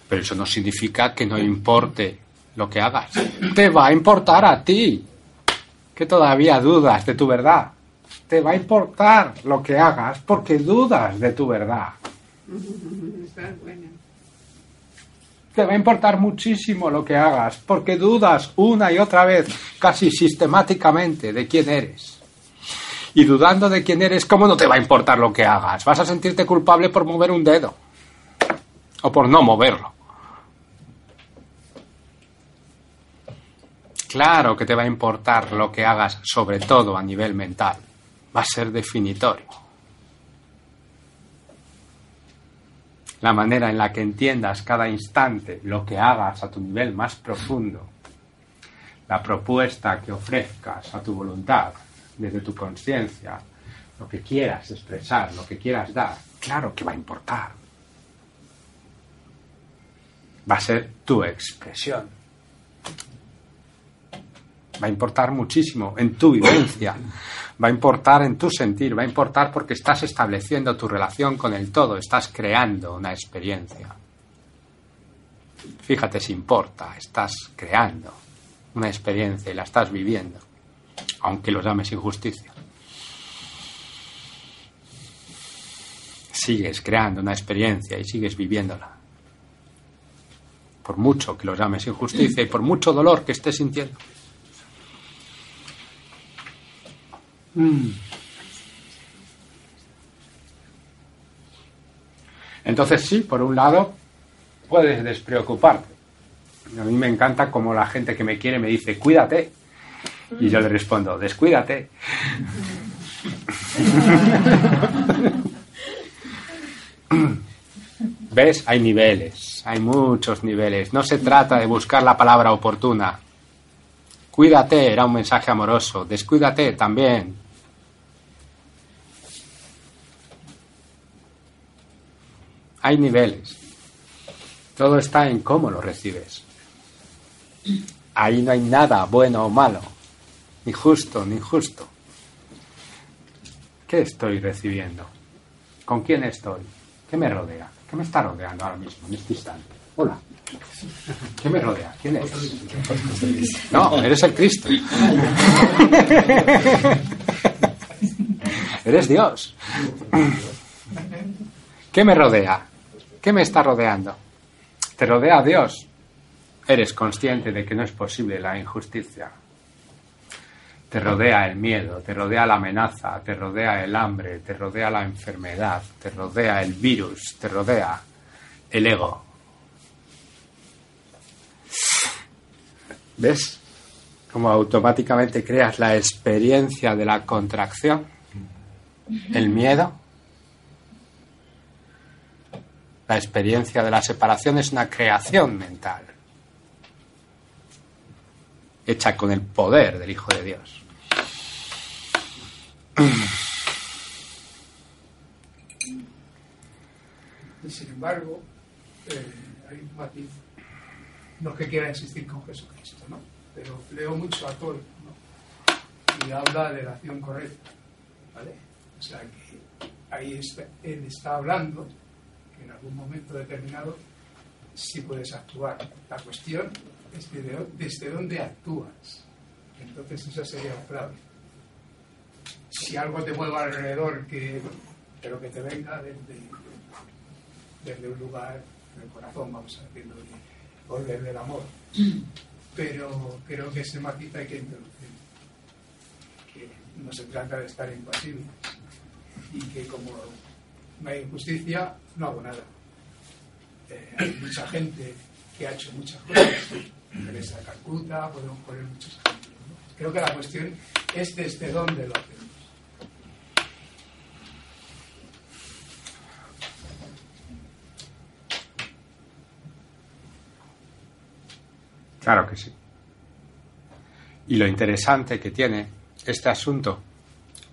Pero eso no significa que no importe lo que hagas. Te va a importar a ti. Que todavía dudas de tu verdad. Te va a importar lo que hagas porque dudas de tu verdad. Te va a importar muchísimo lo que hagas, porque dudas una y otra vez, casi sistemáticamente, de quién eres. Y dudando de quién eres, ¿cómo no te va a importar lo que hagas? Vas a sentirte culpable por mover un dedo. O por no moverlo. Claro que te va a importar lo que hagas, sobre todo a nivel mental. Va a ser definitorio. la manera en la que entiendas cada instante lo que hagas a tu nivel más profundo, la propuesta que ofrezcas a tu voluntad, desde tu conciencia, lo que quieras expresar, lo que quieras dar, claro que va a importar. Va a ser tu expresión. Va a importar muchísimo en tu vivencia, va a importar en tu sentir, va a importar porque estás estableciendo tu relación con el todo, estás creando una experiencia. Fíjate si importa, estás creando una experiencia y la estás viviendo, aunque lo llames injusticia. Sigues creando una experiencia y sigues viviéndola. Por mucho que lo llames injusticia y por mucho dolor que estés sintiendo. Mm. Entonces sí, por un lado, puedes despreocuparte. A mí me encanta como la gente que me quiere me dice, cuídate. Y yo le respondo, descuídate. ¿Ves? Hay niveles, hay muchos niveles. No se trata de buscar la palabra oportuna. Cuídate era un mensaje amoroso. Descuídate también. Hay niveles. Todo está en cómo lo recibes. Ahí no hay nada bueno o malo, ni justo ni injusto. ¿Qué estoy recibiendo? ¿Con quién estoy? ¿Qué me rodea? ¿Qué me está rodeando ahora mismo, en este instante? Hola. ¿Qué me rodea? ¿Quién eres? No, eres el Cristo. Eres Dios. ¿Qué me rodea? ¿Qué me está rodeando? ¿Te rodea Dios? Eres consciente de que no es posible la injusticia. Te rodea el miedo, te rodea la amenaza, te rodea el hambre, te rodea la enfermedad, te rodea el virus, te rodea el ego. ¿Ves? Cómo automáticamente creas la experiencia de la contracción, el miedo. La experiencia de la separación es una creación mental, hecha con el poder del Hijo de Dios. Y sin embargo, eh, hay un matiz. No que quiera insistir con Jesucristo, ¿no? Pero leo mucho a ¿no? Y habla de la acción correcta, ¿vale? O sea que ahí está- él está hablando en algún momento determinado sí puedes actuar. La cuestión es de- de- desde dónde actúas. Entonces esa sería la clave. Si algo te mueve alrededor, que, pero que te venga desde, desde un lugar del corazón, vamos a decirlo, o desde el amor. Pero creo que ese matiz hay que introducir. Que no se trata de estar impasibles y que como no hay injusticia, no hago nada. Eh, hay mucha gente que ha hecho muchas cosas. Teresa de Calcuta, podemos poner muchos ejemplos. Creo que la cuestión es desde dónde lo hacemos. Claro que sí. Y lo interesante que tiene este asunto,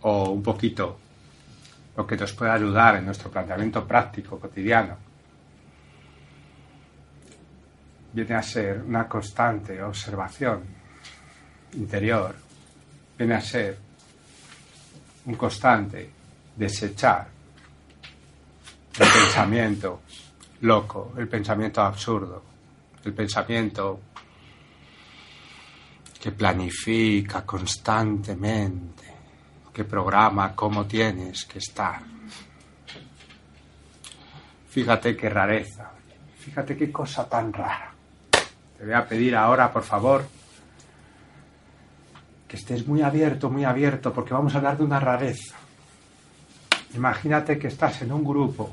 o un poquito lo que nos puede ayudar en nuestro planteamiento práctico cotidiano, viene a ser una constante observación interior, viene a ser un constante desechar el pensamiento loco, el pensamiento absurdo, el pensamiento que planifica constantemente, que programa cómo tienes que estar. Fíjate qué rareza, fíjate qué cosa tan rara. Te voy a pedir ahora, por favor, que estés muy abierto, muy abierto, porque vamos a hablar de una rareza. Imagínate que estás en un grupo,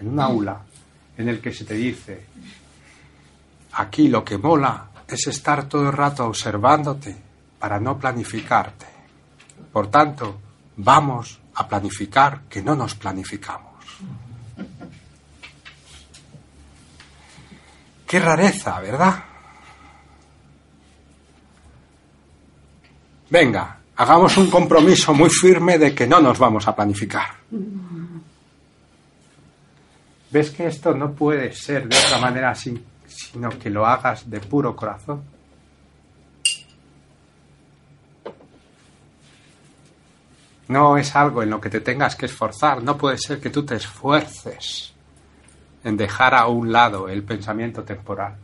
en un aula, en el que se te dice, aquí lo que mola es estar todo el rato observándote para no planificarte. Por tanto, vamos a planificar que no nos planificamos. Qué rareza, ¿verdad? Venga, hagamos un compromiso muy firme de que no nos vamos a planificar. ¿Ves que esto no puede ser de otra manera sin- sino que lo hagas de puro corazón? No es algo en lo que te tengas que esforzar, no puede ser que tú te esfuerces en dejar a un lado el pensamiento temporal.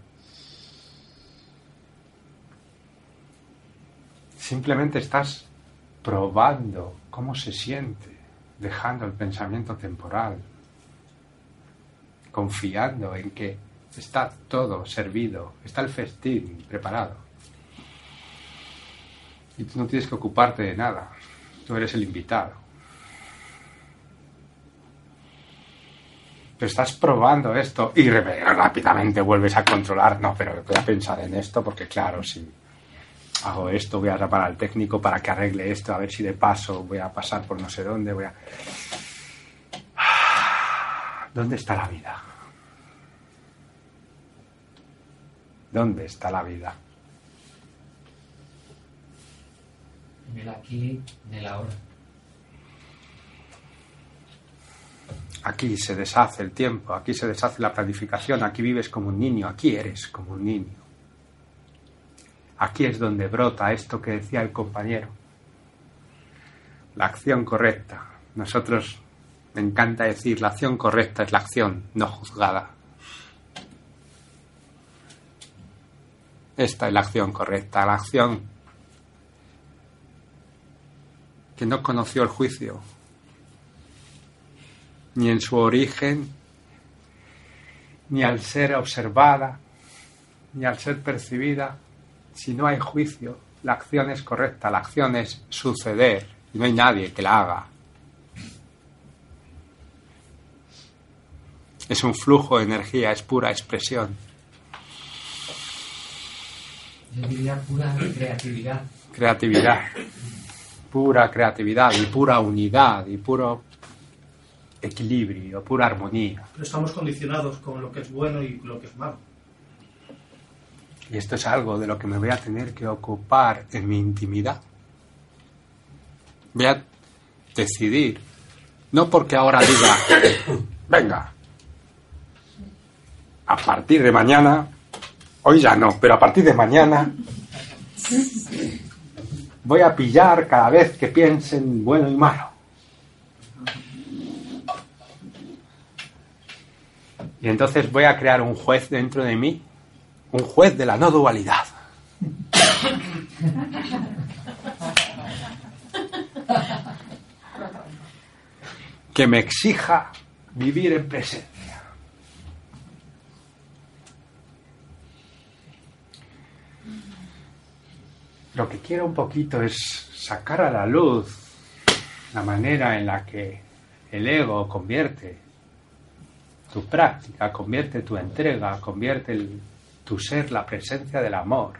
Simplemente estás probando cómo se siente dejando el pensamiento temporal, confiando en que está todo servido, está el festín preparado. Y tú no tienes que ocuparte de nada, tú eres el invitado. Pero estás probando esto y rápidamente vuelves a controlar. No, pero voy a pensar en esto porque claro, si hago esto, voy a llamar al técnico para que arregle esto, a ver si de paso voy a pasar por no sé dónde, voy a... ¿Dónde está la vida? ¿Dónde está la vida? En el aquí, en el ahora. Aquí se deshace el tiempo, aquí se deshace la planificación, aquí vives como un niño, aquí eres como un niño. Aquí es donde brota esto que decía el compañero. La acción correcta. Nosotros me encanta decir, la acción correcta es la acción no juzgada. Esta es la acción correcta, la acción que no conoció el juicio, ni en su origen, ni al ser observada, ni al ser percibida. Si no hay juicio, la acción es correcta, la acción es suceder y no hay nadie que la haga. Es un flujo de energía, es pura expresión. Yo diría pura creatividad. Creatividad. Pura creatividad y pura unidad y puro equilibrio, pura armonía. Pero estamos condicionados con lo que es bueno y lo que es malo. Y esto es algo de lo que me voy a tener que ocupar en mi intimidad. Voy a decidir, no porque ahora diga, venga, a partir de mañana, hoy ya no, pero a partir de mañana voy a pillar cada vez que piensen bueno y malo. Y entonces voy a crear un juez dentro de mí, un juez de la no dualidad. Que me exija vivir en presencia. Lo que quiero un poquito es sacar a la luz la manera en la que el ego convierte tu práctica, convierte tu entrega, convierte tu ser, la presencia del amor,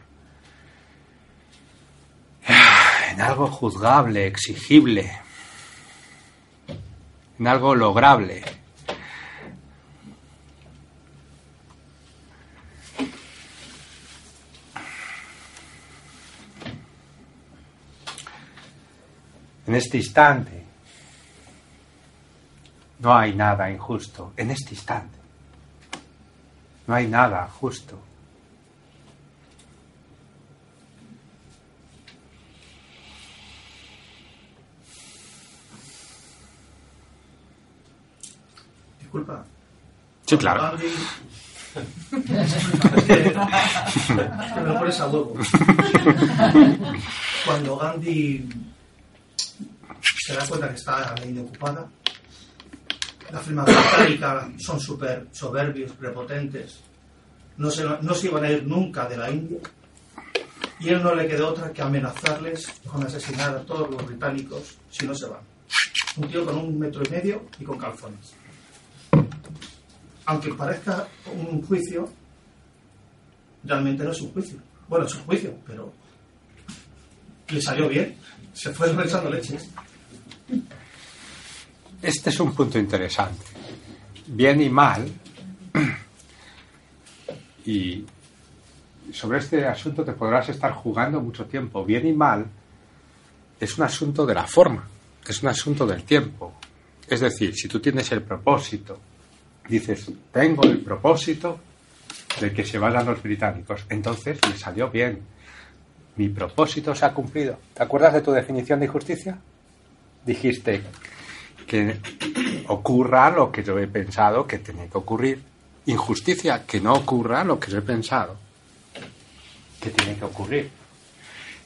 en algo juzgable, exigible, en algo lograble. En este instante no hay nada injusto. En este instante no hay nada justo. Disculpa. Sí, claro. Cuando Gandhi se da cuenta que está la India ocupada, la firma británica son súper soberbios, prepotentes, no se, no se iban a ir nunca de la India, y él no le quedó otra que amenazarles con asesinar a todos los británicos si no se van. Un tío con un metro y medio y con calzones aunque parezca un juicio, realmente no es un juicio. Bueno, es un juicio, pero le salió bien. Se fue echando leches. Este es un punto interesante. Bien y mal. Y sobre este asunto te podrás estar jugando mucho tiempo. Bien y mal es un asunto de la forma, es un asunto del tiempo. Es decir, si tú tienes el propósito, dices, tengo el propósito de que se vayan los británicos, entonces le salió bien. Mi propósito se ha cumplido. ¿Te acuerdas de tu definición de injusticia? Dijiste que ocurra lo que yo he pensado que tenía que ocurrir. Injusticia, que no ocurra lo que yo he pensado que tiene que ocurrir.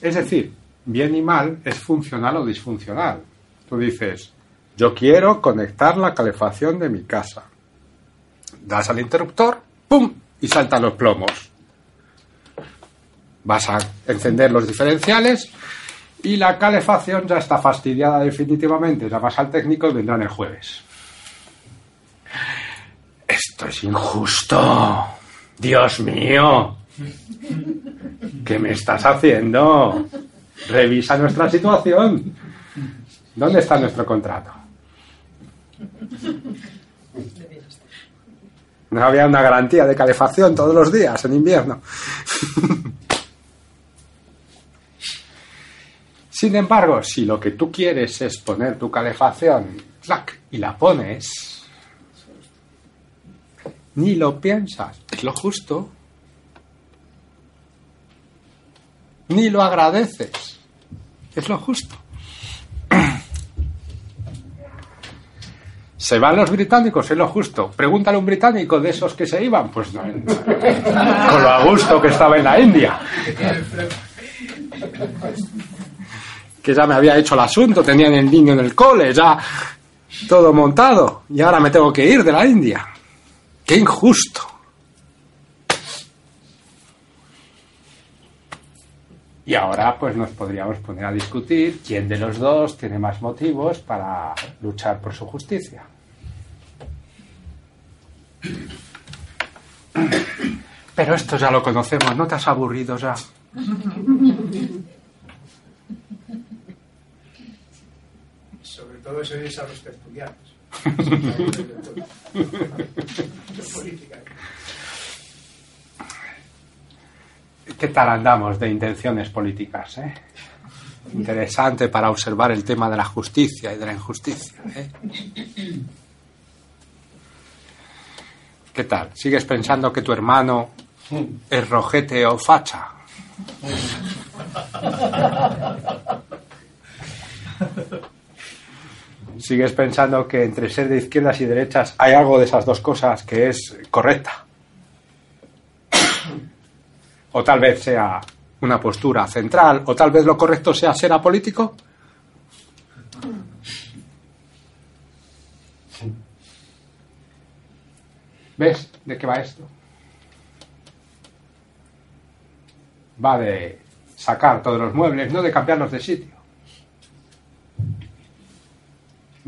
Es decir, bien y mal es funcional o disfuncional. Tú dices, yo quiero conectar la calefacción de mi casa. Das al interruptor, ¡pum! y saltan los plomos. Vas a encender los diferenciales y la calefacción ya está fastidiada definitivamente. Llamas al técnico y vendrán el jueves. Esto es injusto. Dios mío. ¿Qué me estás haciendo? Revisa nuestra situación. ¿Dónde está nuestro contrato? No había una garantía de calefacción todos los días en invierno. Sin embargo, si lo que tú quieres es poner tu calefacción y la pones, ni lo piensas, es lo justo. ni lo agradeces. Es lo justo. ¿Se van los británicos? Es lo justo. Pregúntale a un británico de esos que se iban. Pues no, con lo a gusto que estaba en la India. Que ya me había hecho el asunto, tenían el niño en el cole, ya todo montado. Y ahora me tengo que ir de la India. ¡Qué injusto! Y ahora pues nos podríamos poner a discutir quién de los dos tiene más motivos para luchar por su justicia. Pero esto ya lo conocemos, ¿no te has aburrido ya? todo se oís a los tertulianos. ¿Qué tal andamos de intenciones políticas? eh? Interesante para observar el tema de la justicia y de la injusticia. ¿eh? ¿Qué tal? ¿Sigues pensando que tu hermano es rojete o facha? ¿Sigues pensando que entre ser de izquierdas y derechas hay algo de esas dos cosas que es correcta? O tal vez sea una postura central, o tal vez lo correcto sea ser apolítico. ¿Ves de qué va esto? Va de sacar todos los muebles, no de cambiarlos de sitio.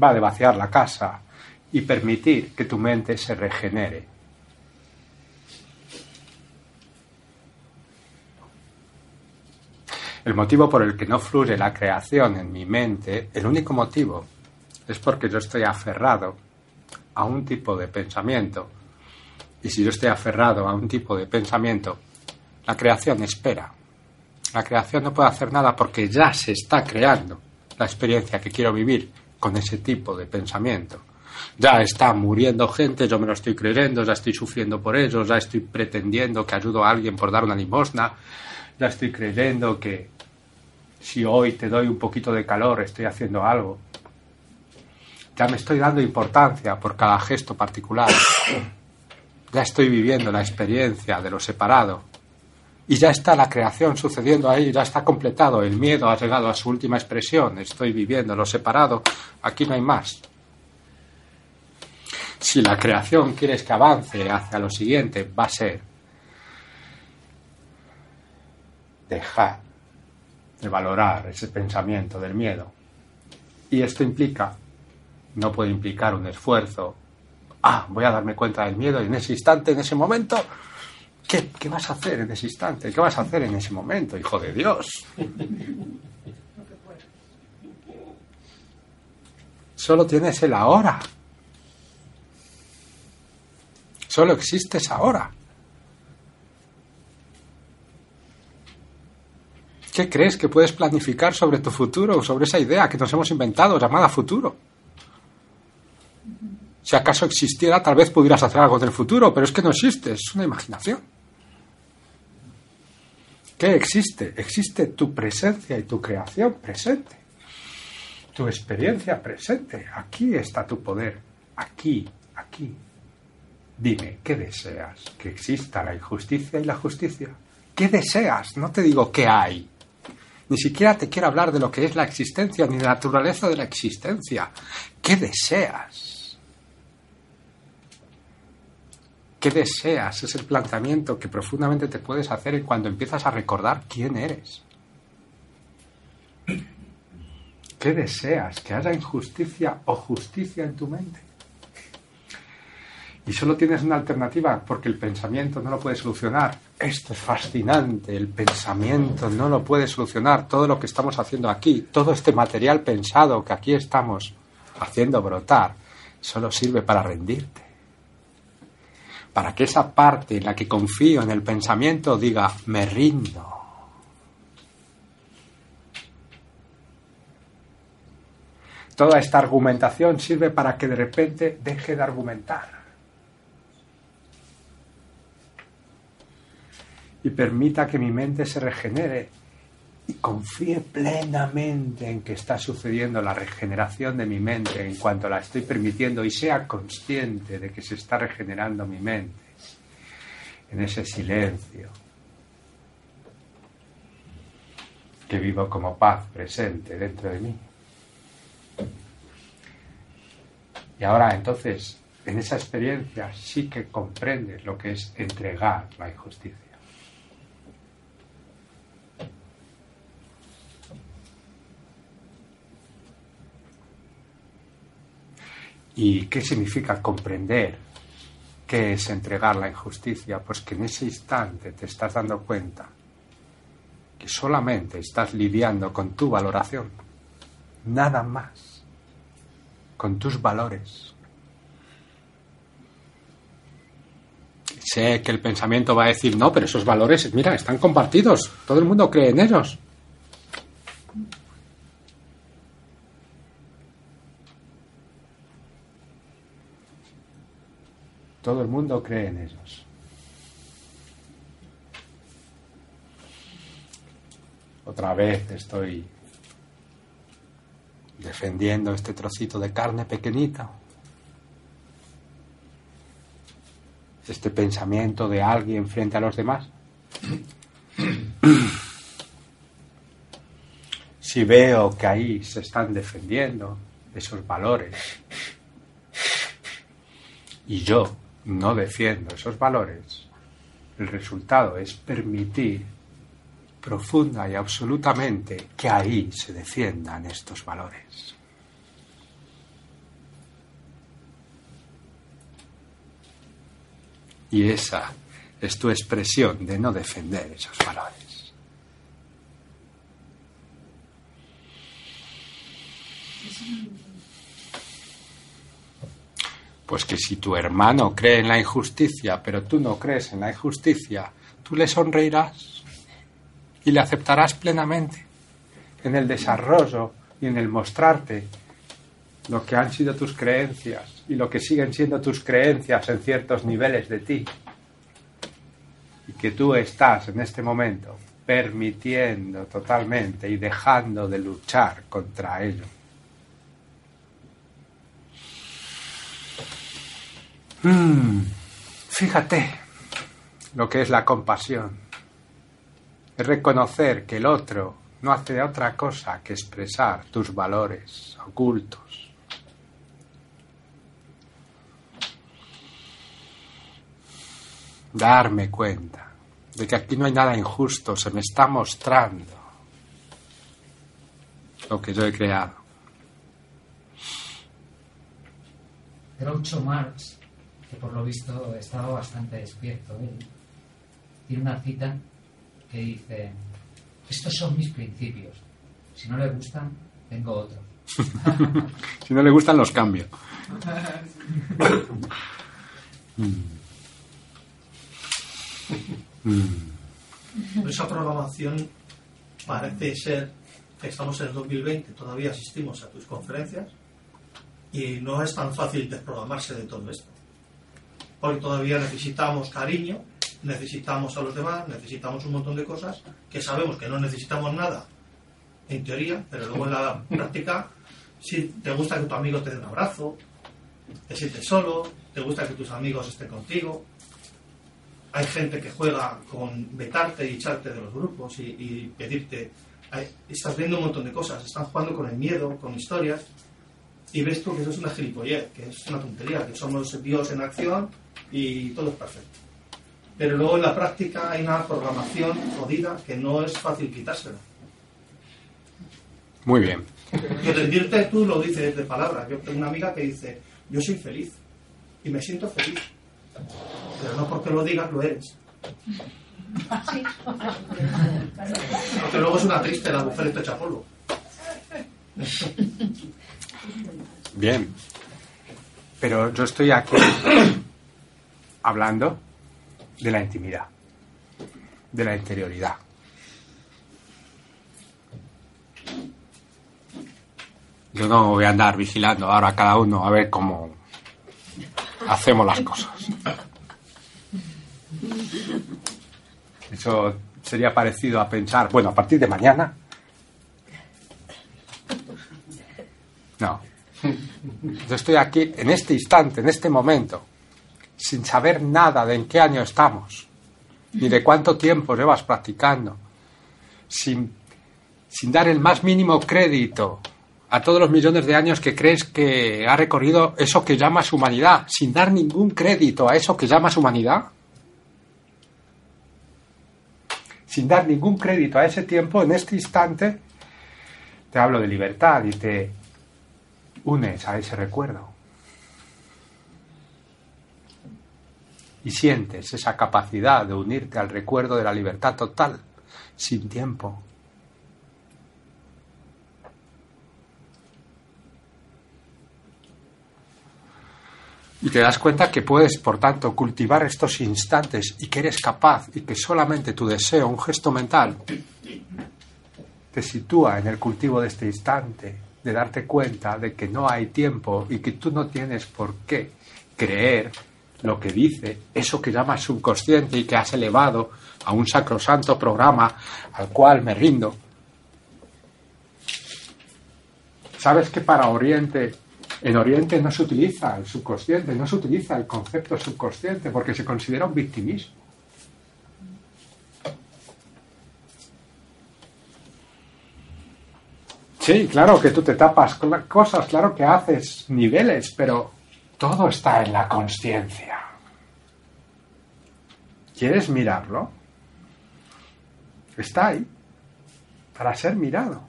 Va de vaciar la casa y permitir que tu mente se regenere. El motivo por el que no fluye la creación en mi mente, el único motivo, es porque yo estoy aferrado a un tipo de pensamiento. Y si yo estoy aferrado a un tipo de pensamiento, la creación espera. La creación no puede hacer nada porque ya se está creando la experiencia que quiero vivir con ese tipo de pensamiento. Ya está muriendo gente, yo me lo estoy creyendo, ya estoy sufriendo por ellos, ya estoy pretendiendo que ayudo a alguien por dar una limosna, ya estoy creyendo que si hoy te doy un poquito de calor estoy haciendo algo. Ya me estoy dando importancia por cada gesto particular. Ya estoy viviendo la experiencia de lo separado. Y ya está la creación sucediendo ahí, ya está completado. El miedo ha llegado a su última expresión. Estoy viviendo lo separado. Aquí no hay más. Si la creación quieres que avance hacia lo siguiente, va a ser dejar de valorar ese pensamiento del miedo. Y esto implica, no puede implicar un esfuerzo. Ah, voy a darme cuenta del miedo en ese instante, en ese momento, ¿qué, vas a hacer en ese instante? ¿Qué vas a hacer en ese momento, hijo de Dios? Solo tienes el ahora. Solo existes ahora. ¿Qué crees que puedes planificar sobre tu futuro, sobre esa idea que nos hemos inventado llamada futuro? Si acaso existiera, tal vez pudieras hacer algo del futuro, pero es que no existe, es una imaginación. ¿Qué existe? Existe tu presencia y tu creación presente. Tu experiencia presente. Aquí está tu poder. Aquí, aquí. Dime, ¿qué deseas? ¿Que exista la injusticia y la justicia? ¿Qué deseas? No te digo qué hay. Ni siquiera te quiero hablar de lo que es la existencia ni de la naturaleza de la existencia. ¿Qué deseas? ¿Qué deseas? Es el planteamiento que profundamente te puedes hacer cuando empiezas a recordar quién eres. ¿Qué deseas? ¿Que haya injusticia o justicia en tu mente? Y solo tienes una alternativa porque el pensamiento no lo puede solucionar. Esto es fascinante, el pensamiento no lo puede solucionar. Todo lo que estamos haciendo aquí, todo este material pensado que aquí estamos haciendo brotar, solo sirve para rendirte. Para que esa parte en la que confío en el pensamiento diga, me rindo. Toda esta argumentación sirve para que de repente deje de argumentar. y permita que mi mente se regenere y confíe plenamente en que está sucediendo la regeneración de mi mente en cuanto la estoy permitiendo y sea consciente de que se está regenerando mi mente en ese silencio que vivo como paz presente dentro de mí. Y ahora entonces, en esa experiencia sí que comprendes lo que es entregar la injusticia. ¿Y qué significa comprender qué es entregar la injusticia? Pues que en ese instante te estás dando cuenta que solamente estás lidiando con tu valoración, nada más, con tus valores. Sé que el pensamiento va a decir, no, pero esos valores, mira, están compartidos, todo el mundo cree en ellos. Todo el mundo cree en ellos. Otra vez estoy defendiendo este trocito de carne pequeñita. Este pensamiento de alguien frente a los demás. Si veo que ahí se están defendiendo esos valores y yo no defiendo esos valores, el resultado es permitir profunda y absolutamente que ahí se defiendan estos valores. Y esa es tu expresión de no defender esos valores. Pues que si tu hermano cree en la injusticia, pero tú no crees en la injusticia, tú le sonreirás y le aceptarás plenamente en el desarrollo y en el mostrarte lo que han sido tus creencias y lo que siguen siendo tus creencias en ciertos niveles de ti. Y que tú estás en este momento permitiendo totalmente y dejando de luchar contra ello. Mm, fíjate lo que es la compasión. Es reconocer que el otro no hace otra cosa que expresar tus valores ocultos. Darme cuenta de que aquí no hay nada injusto, se me está mostrando lo que yo he creado. Groucho Marx, que por lo visto estaba bastante despierto, él, tiene una cita que dice, estos son mis principios, si no le gustan, tengo otros. si no le gustan, los cambio. Mm. Esa programación parece ser que estamos en el 2020, todavía asistimos a tus conferencias y no es tan fácil desprogramarse de todo esto. Porque todavía necesitamos cariño, necesitamos a los demás, necesitamos un montón de cosas que sabemos que no necesitamos nada en teoría, pero luego en la práctica, si te gusta que tu amigo te dé un abrazo, te sientes solo, te gusta que tus amigos estén contigo, hay gente que juega con vetarte y echarte de los grupos y, pedirte. estás viendo un montón de cosas, están jugando con el miedo, con historias, y ves tú que eso es una gilipollez, que es una tontería, que somos Dios en acción y todo es perfecto. Pero luego en la práctica hay una programación jodida que no es fácil quitársela. Muy bien. Que rendirte tú lo dices de palabras. Yo tengo una amiga que dice, yo soy feliz y me siento feliz. Pero no porque lo digas, lo eres. Porque luego es una triste la mujer te echa polvo. Bien. Pero yo estoy aquí hablando de la intimidad, de la interioridad. Yo no voy a andar vigilando ahora a cada uno a ver cómo hacemos las cosas. Eso sería parecido a pensar, bueno, a partir de mañana. No. Yo estoy aquí en este instante, en este momento, sin saber nada de en qué año estamos, ni de cuánto tiempo llevas practicando, sin, sin dar el más mínimo crédito a todos los millones de años que crees que ha recorrido eso que llamas humanidad, sin dar ningún crédito a eso que llamas humanidad, sin dar ningún crédito a ese tiempo, en este instante, te hablo de libertad y te unes a ese recuerdo. Y sientes esa capacidad de unirte al recuerdo de la libertad total, sin tiempo. Y te das cuenta que puedes, por tanto, cultivar estos instantes y que eres capaz y que solamente tu deseo, un gesto mental, te sitúa en el cultivo de este instante, de darte cuenta de que no hay tiempo y que tú no tienes por qué creer lo que dice eso que llamas subconsciente y que has elevado a un sacrosanto programa al cual me rindo. ¿Sabes que para Oriente en Oriente no se utiliza el subconsciente, no se utiliza el concepto subconsciente porque se considera un victimismo. Sí, claro que tú te tapas cosas, claro que haces niveles, pero todo está en la conciencia. ¿Quieres mirarlo? Está ahí para ser mirado.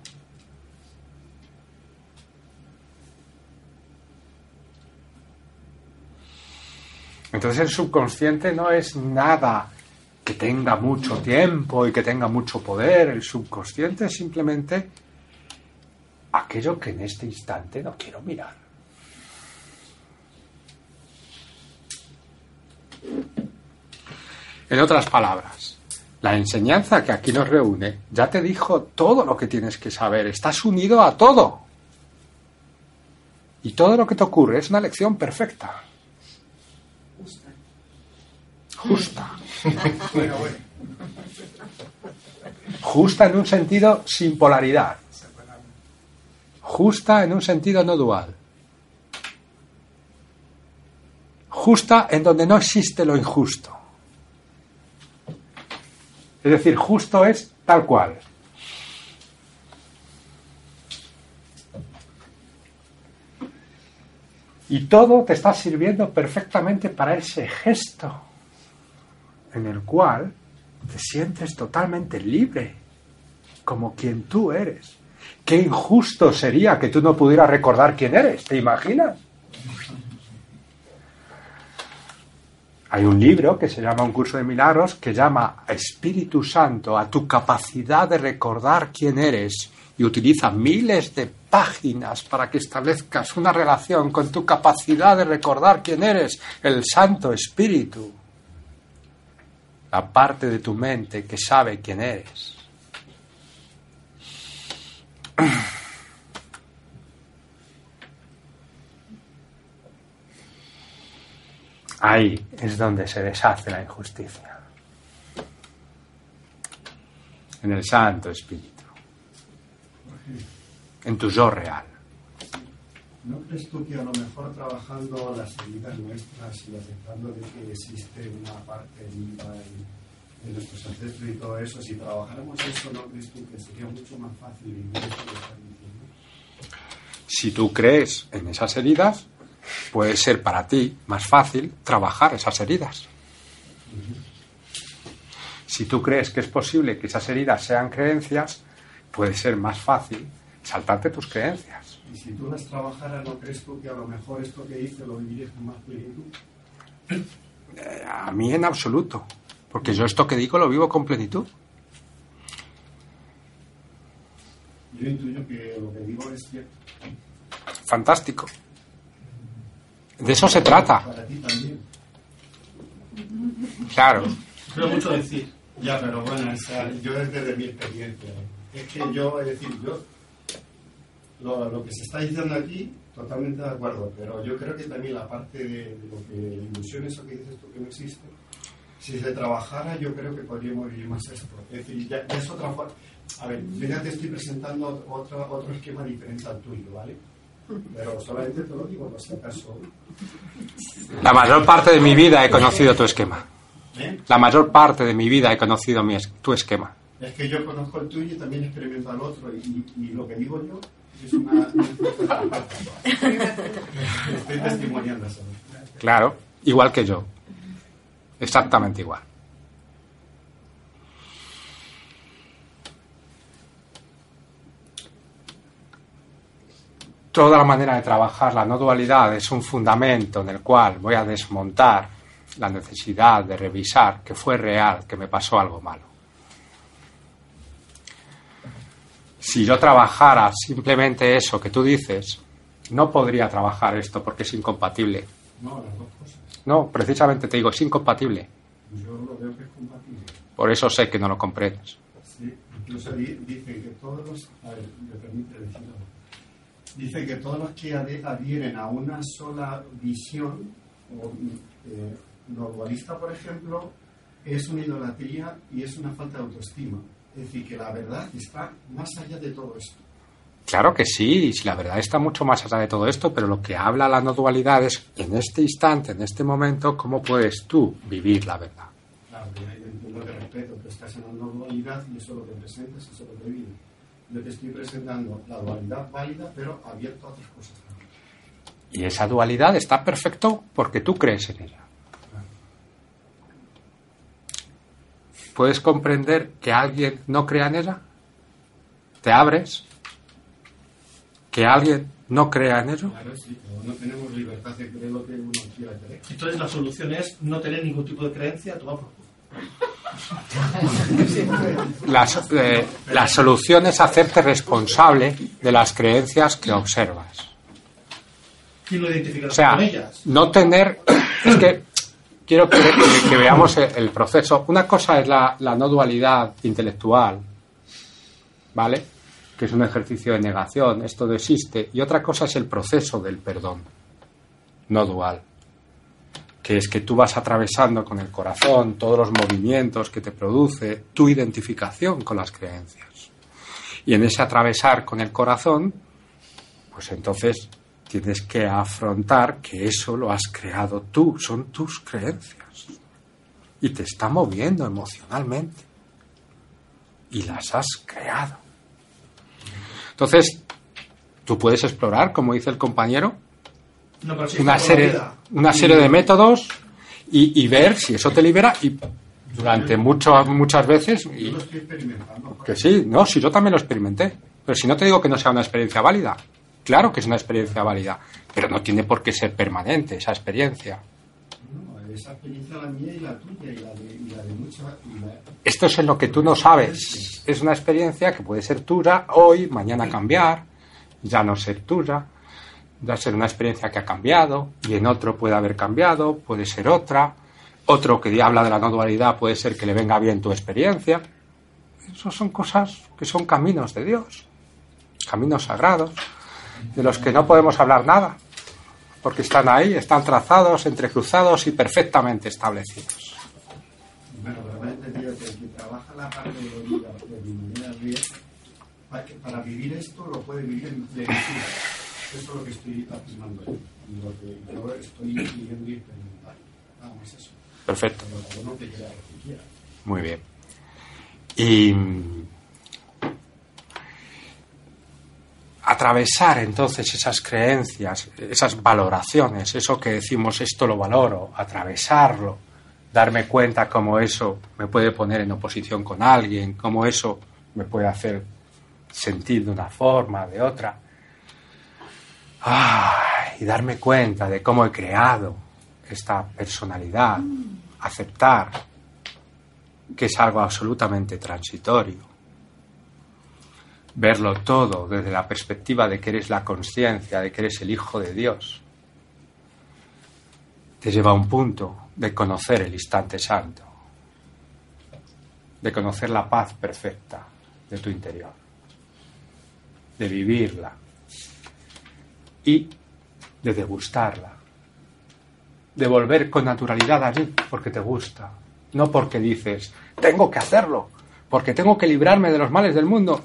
Entonces el subconsciente no es nada que tenga mucho tiempo y que tenga mucho poder. El subconsciente simplemente aquello que en este instante no quiero mirar. En otras palabras, la enseñanza que aquí nos reúne ya te dijo todo lo que tienes que saber. Estás unido a todo. Y todo lo que te ocurre es una lección perfecta justa. Justa en un sentido sin polaridad. Justa en un sentido no dual. Justa en donde no existe lo injusto. Es decir, justo es tal cual. Y todo te está sirviendo perfectamente para ese gesto en el cual te sientes totalmente libre, como quien tú eres. Qué injusto sería que tú no pudieras recordar quién eres, ¿te imaginas? Hay un libro que se llama Un curso de milagros que llama Espíritu Santo a tu capacidad de recordar quién eres y utiliza miles de páginas para que establezcas una relación con tu capacidad de recordar quién eres, el Santo Espíritu la parte de tu mente que sabe quién eres. Ahí es donde se deshace la injusticia. En el Santo Espíritu. En tu yo real. ¿No crees tú que a lo mejor trabajando las heridas nuestras y aceptando de que existe una parte viva en, nuestros ancestros y todo eso, si trabajáramos eso, ¿no crees tú que sería mucho más fácil vivir esto que diciendo? Si tú crees en esas heridas, puede ser para ti más fácil trabajar esas heridas. Si tú crees que es posible que esas heridas sean creencias, puede ser más fácil saltarte tus creencias. Y si tú las trabajaras, ¿no crees tú que a lo mejor esto que hice lo vivirías con más plenitud? Eh, a mí en absoluto, porque yo esto que digo lo vivo con plenitud. Yo intuyo que lo que digo es cierto. Fantástico. De eso se trata. Claro. Creo mucho decir. Ya, pero bueno, yo desde mi experiencia. Es que yo, es decir, yo lo, lo, que se está diciendo aquí, totalmente de acuerdo, pero yo creo que también la parte de, lo que la ilusión, eso que dices tú que no existe, si se trabajara, yo creo que podríamos vivir más esto. Es decir, ya, ya es otra forma. A ver, yo ya te estoy presentando otro, otro esquema diferente al tuyo, ¿vale? Pero solamente te lo digo, no sé acaso. La mayor parte de mi vida he conocido tu esquema. ¿Eh? La mayor parte de mi vida he conocido mi es- tu esquema. Es que yo conozco el tuyo y también experimento al otro. Y, y lo que digo yo es una. una Estoy testimoniando eso. Claro, igual que yo. Exactamente igual. Toda la manera de trabajar la no dualidad es un fundamento en el cual voy a desmontar la necesidad de revisar que fue real, que me pasó algo malo. Si yo trabajara simplemente eso que tú dices, no podría trabajar esto porque es incompatible. No, las dos cosas. No, precisamente te digo, es incompatible. Yo lo veo que es compatible. Por eso sé que no lo comprendes. Sí, incluso di- dicen que todos los. A ver, me permite decirlo. Dicen que todos los que adhieren a una sola visión, o eh, no dualista, por ejemplo, es una idolatría y es una falta de autoestima. Es decir, que la verdad está más allá de todo esto. Claro que sí, si la verdad está mucho más allá de todo esto, pero lo que habla la no dualidad es en este instante, en este momento, cómo puedes tú vivir la verdad. Claro, entiendo que respeto, pero estás en una dualidad y eso es lo que presentas, eso es lo que vives. Yo te estoy presentando la dualidad válida, pero abierto a otras cosas. Y esa dualidad está perfecto porque tú crees en ella. ¿Puedes comprender que alguien no crea en ella? ¿Te abres? ¿Que alguien no crea en ello? Claro, sí, pero no tenemos libertad de creer lo que uno quiera creer. Entonces la solución es no tener ningún tipo de creencia, tomar por culo. La, so- eh, la solución es hacerte responsable de las creencias que observas. O sea, no tener... Es que quiero que, que- que veamos el, el proceso. Una cosa es la, la no dualidad intelectual, ¿vale? Que es un ejercicio de negación, esto no existe. Y otra cosa es el proceso del perdón, no dual. Que es que tú vas atravesando con el corazón todos los movimientos que te produce tu identificación con las creencias. Y en ese atravesar con el corazón, pues entonces tienes que afrontar que eso lo has creado tú, son tus creencias. Y te está moviendo emocionalmente. Y las has creado. Entonces, tú puedes explorar, como dice el compañero, No, pero sí, una serie, una serie de métodos y, y ver si eso te libera y durante mucho, muchas veces y, Yo lo estoy experimentando. que sí, no, si yo también lo experimenté. Pero si no te digo que no sea una experiencia válida, claro que es una experiencia válida, pero no tiene por qué ser permanente esa experiencia. No, esa experiencia la mía y la tuya y la de, y la de muchas. y la- Esto es en lo que tú no sabes. Es una experiencia que puede ser tuya hoy, mañana cambiar, ya no ser tuya, ya ser una experiencia que ha cambiado y en otro puede haber cambiado, puede ser otra. Otro que habla de la no dualidad puede ser que le venga bien tu experiencia. Eso son cosas que son caminos de Dios, caminos sagrados, de los que no podemos hablar nada, porque están ahí, están trazados, entrecruzados y perfectamente establecidos. Bueno, pero que el que trabaja la parte de vida de para vivir esto lo puede vivir en plenitud. Eso es lo que estoy afirmando yo. Lo que yo estoy viviendo y experimentando. Nada más eso. Perfecto. Pero crea lo que. Muy bien. Y mm, atravesar entonces esas creencias, esas valoraciones, eso que decimos esto lo valoro, atravesarlo, darme cuenta cómo eso me puede poner en oposición con alguien, cómo eso me puede hacer sentir de una forma, de otra. Ay, y darme cuenta de cómo he creado esta personalidad, aceptar que es algo absolutamente transitorio. Verlo todo desde la perspectiva de que eres la conciencia, de que eres el Hijo de Dios, te lleva a un punto de conocer el instante santo, de conocer la paz perfecta de tu interior, de vivirla y de degustarla, de volver con naturalidad allí porque te gusta, no porque dices, tengo que hacerlo, porque tengo que librarme de los males del mundo.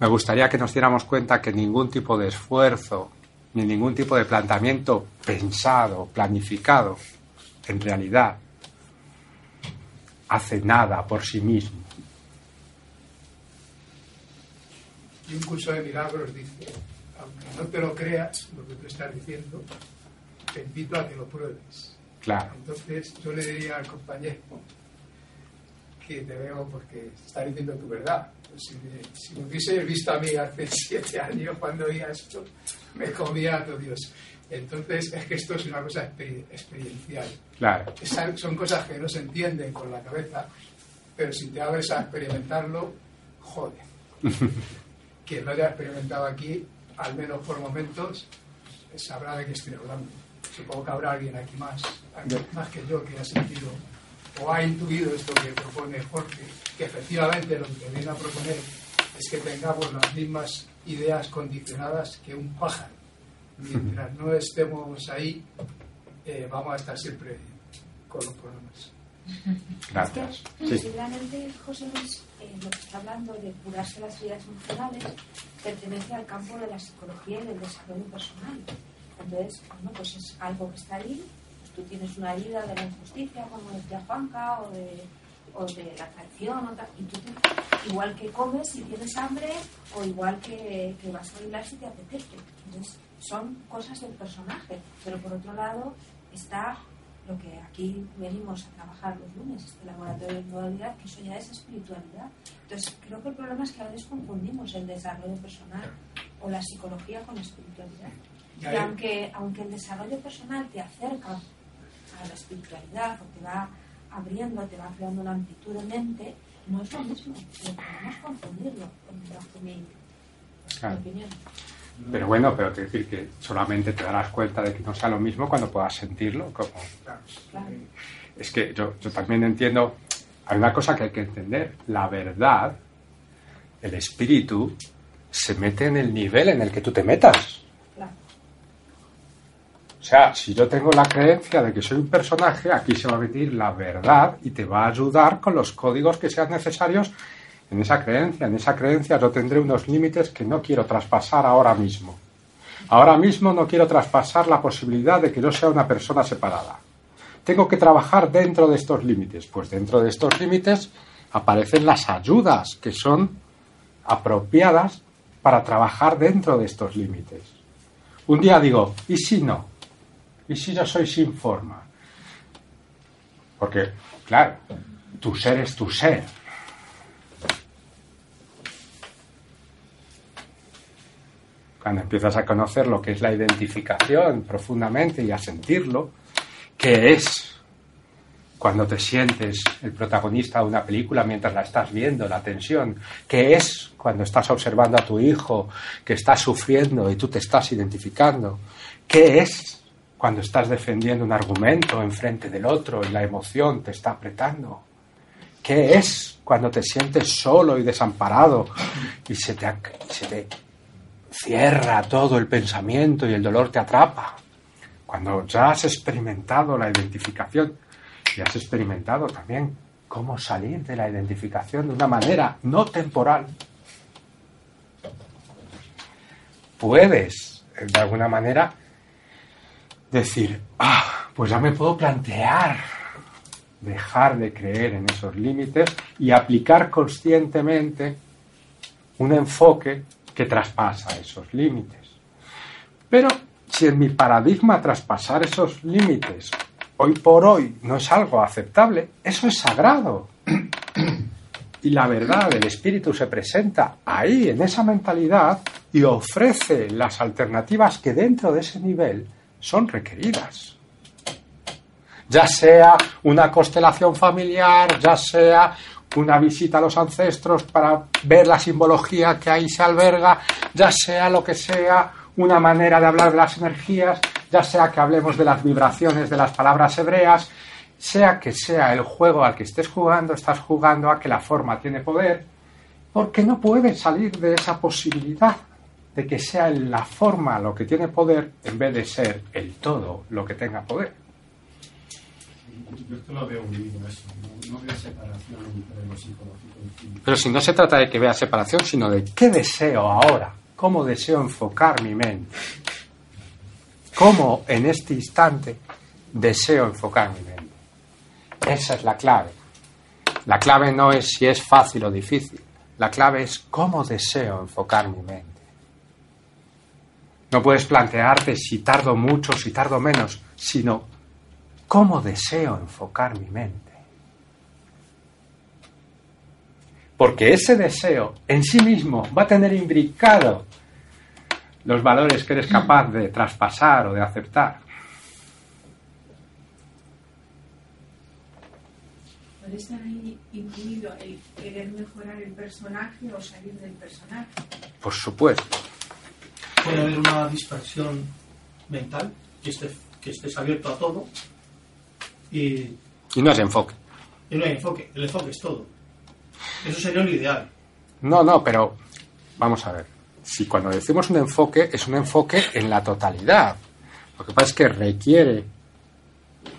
Me gustaría que nos diéramos cuenta que ningún tipo de esfuerzo, ni ningún tipo de planteamiento pensado, planificado, en realidad, hace nada por sí mismo. Y un curso de milagros dice, no te lo creas, lo que tú estás diciendo, te invito a que lo pruebes. Claro. Entonces yo le diría al compañero que te veo porque está diciendo tu verdad. Si, me, si me hubieses visto a mí hace siete años cuando oía esto, me comía a todo Dios. Entonces es que esto es una cosa exper- experiencial. Claro. Esa- son cosas que no se entienden con la cabeza, pero si te abres a experimentarlo, joder. Quien lo haya experimentado aquí, al menos por momentos, sabrá de qué estoy hablando. Supongo que habrá alguien aquí más, alguien más que yo, que ha sentido o ha intuido esto que propone Jorge, que efectivamente lo que viene a proponer es que tengamos las mismas ideas condicionadas que un pájaro. Mientras no estemos ahí, eh, vamos a estar siempre con los problemas. Gracias. Es que, Sí. posiblemente, José Luis, eh, lo que está hablando de curarse las heridas emocionales pertenece al campo de la psicología y del desarrollo personal. Entonces, bueno, pues es algo que está ahí. Pues tú tienes una herida de la injusticia, como decía Juanca, o de, o de la traición, o tal, y tú igual que comes si tienes hambre, o igual que, que vas a bailar si te apetece. Entonces, son cosas del personaje. Pero por otro lado, está lo que aquí venimos a trabajar los lunes, este laboratorio de dualidad, que eso ya es espiritualidad. Entonces, creo que el problema es que a veces confundimos el desarrollo personal o la psicología con la espiritualidad. Y aunque, aunque el desarrollo personal te acerca a la espiritualidad o te va abriendo, te va creando una amplitud de mente, no es lo mismo. Podemos confundirlo, bajo mi, mi Claro. opinión. Pero bueno, pero te decir que solamente te darás cuenta de que no sea lo mismo cuando puedas sentirlo. Como... Claro. Es que yo, yo también entiendo, hay una cosa que hay que entender, la verdad, el espíritu, se mete en el nivel en el que tú te metas. Claro. O sea, si yo tengo la creencia de que soy un personaje, aquí se va a meter la verdad y te va a ayudar con los códigos que sean necesarios en esa creencia. En esa creencia yo tendré unos límites que no quiero traspasar ahora mismo. Ahora mismo no quiero traspasar la posibilidad de que yo sea una persona separada. Tengo que trabajar dentro de estos límites. Pues dentro de estos límites aparecen las ayudas que son apropiadas para trabajar dentro de estos límites. Un día digo, ¿y si no? ¿Y si yo soy sin forma? Porque, claro, tu ser es tu ser. Cuando empiezas a conocer lo que es la identificación profundamente y a sentirlo, ¿qué es cuando te sientes el protagonista de una película mientras la estás viendo, la tensión? ¿Qué es cuando estás observando a tu hijo que está sufriendo y tú te estás identificando? ¿Qué es cuando estás defendiendo un argumento enfrente del otro y la emoción te está apretando? ¿Qué es cuando te sientes solo y desamparado y se te, se te cierra todo el pensamiento y el dolor te atrapa? Cuando ya has experimentado la identificación y has experimentado también cómo salir de la identificación de una manera no temporal, puedes, eh, de alguna manera, decir, ah, pues ya me puedo plantear dejar de creer en esos límites y aplicar conscientemente un enfoque que traspasa esos límites. Pero si en mi paradigma traspasar esos límites hoy por hoy no es algo aceptable, eso es sagrado. Y la verdad del espíritu se presenta ahí, en esa mentalidad, y ofrece las alternativas que dentro de ese nivel son requeridas. Ya sea una constelación familiar, ya sea una visita a los ancestros para ver la simbología que ahí se alberga, ya sea lo que sea, una manera de hablar de las energías, ya sea que hablemos de las vibraciones de las palabras hebreas, sea que sea el juego al que estés jugando, estás jugando a que la forma tiene poder, porque no puedes salir de esa posibilidad de que sea la forma lo que tiene poder en vez de ser el todo lo que tenga poder. Yo es lo veo unido eso, no, no veo separación entre lo psicológico y físico. Pero si no se trata de que vea separación, sino de qué deseo ahora, cómo deseo enfocar mi mente, cómo en este instante deseo enfocar mi mente. Esa es la clave. La clave no es si es fácil o difícil, la clave es cómo deseo enfocar mi mente. No puedes plantearte si tardo mucho, si tardo menos, sino cómo deseo enfocar mi mente. Porque ese deseo en sí mismo va a tener imbricado los valores que eres capaz de traspasar o de aceptar. ¿Puede estar ahí incluido el querer mejorar el personaje o salir del personaje? Por supuesto. Puede haber una dispersión mental, que estés, que estés abierto a todo y, Y no es enfoque. y no hay enfoque. El enfoque es todo. Eso sería lo ideal. No, no, pero vamos a ver. Si cuando decimos un enfoque, es un enfoque en la totalidad. Lo que pasa es que requiere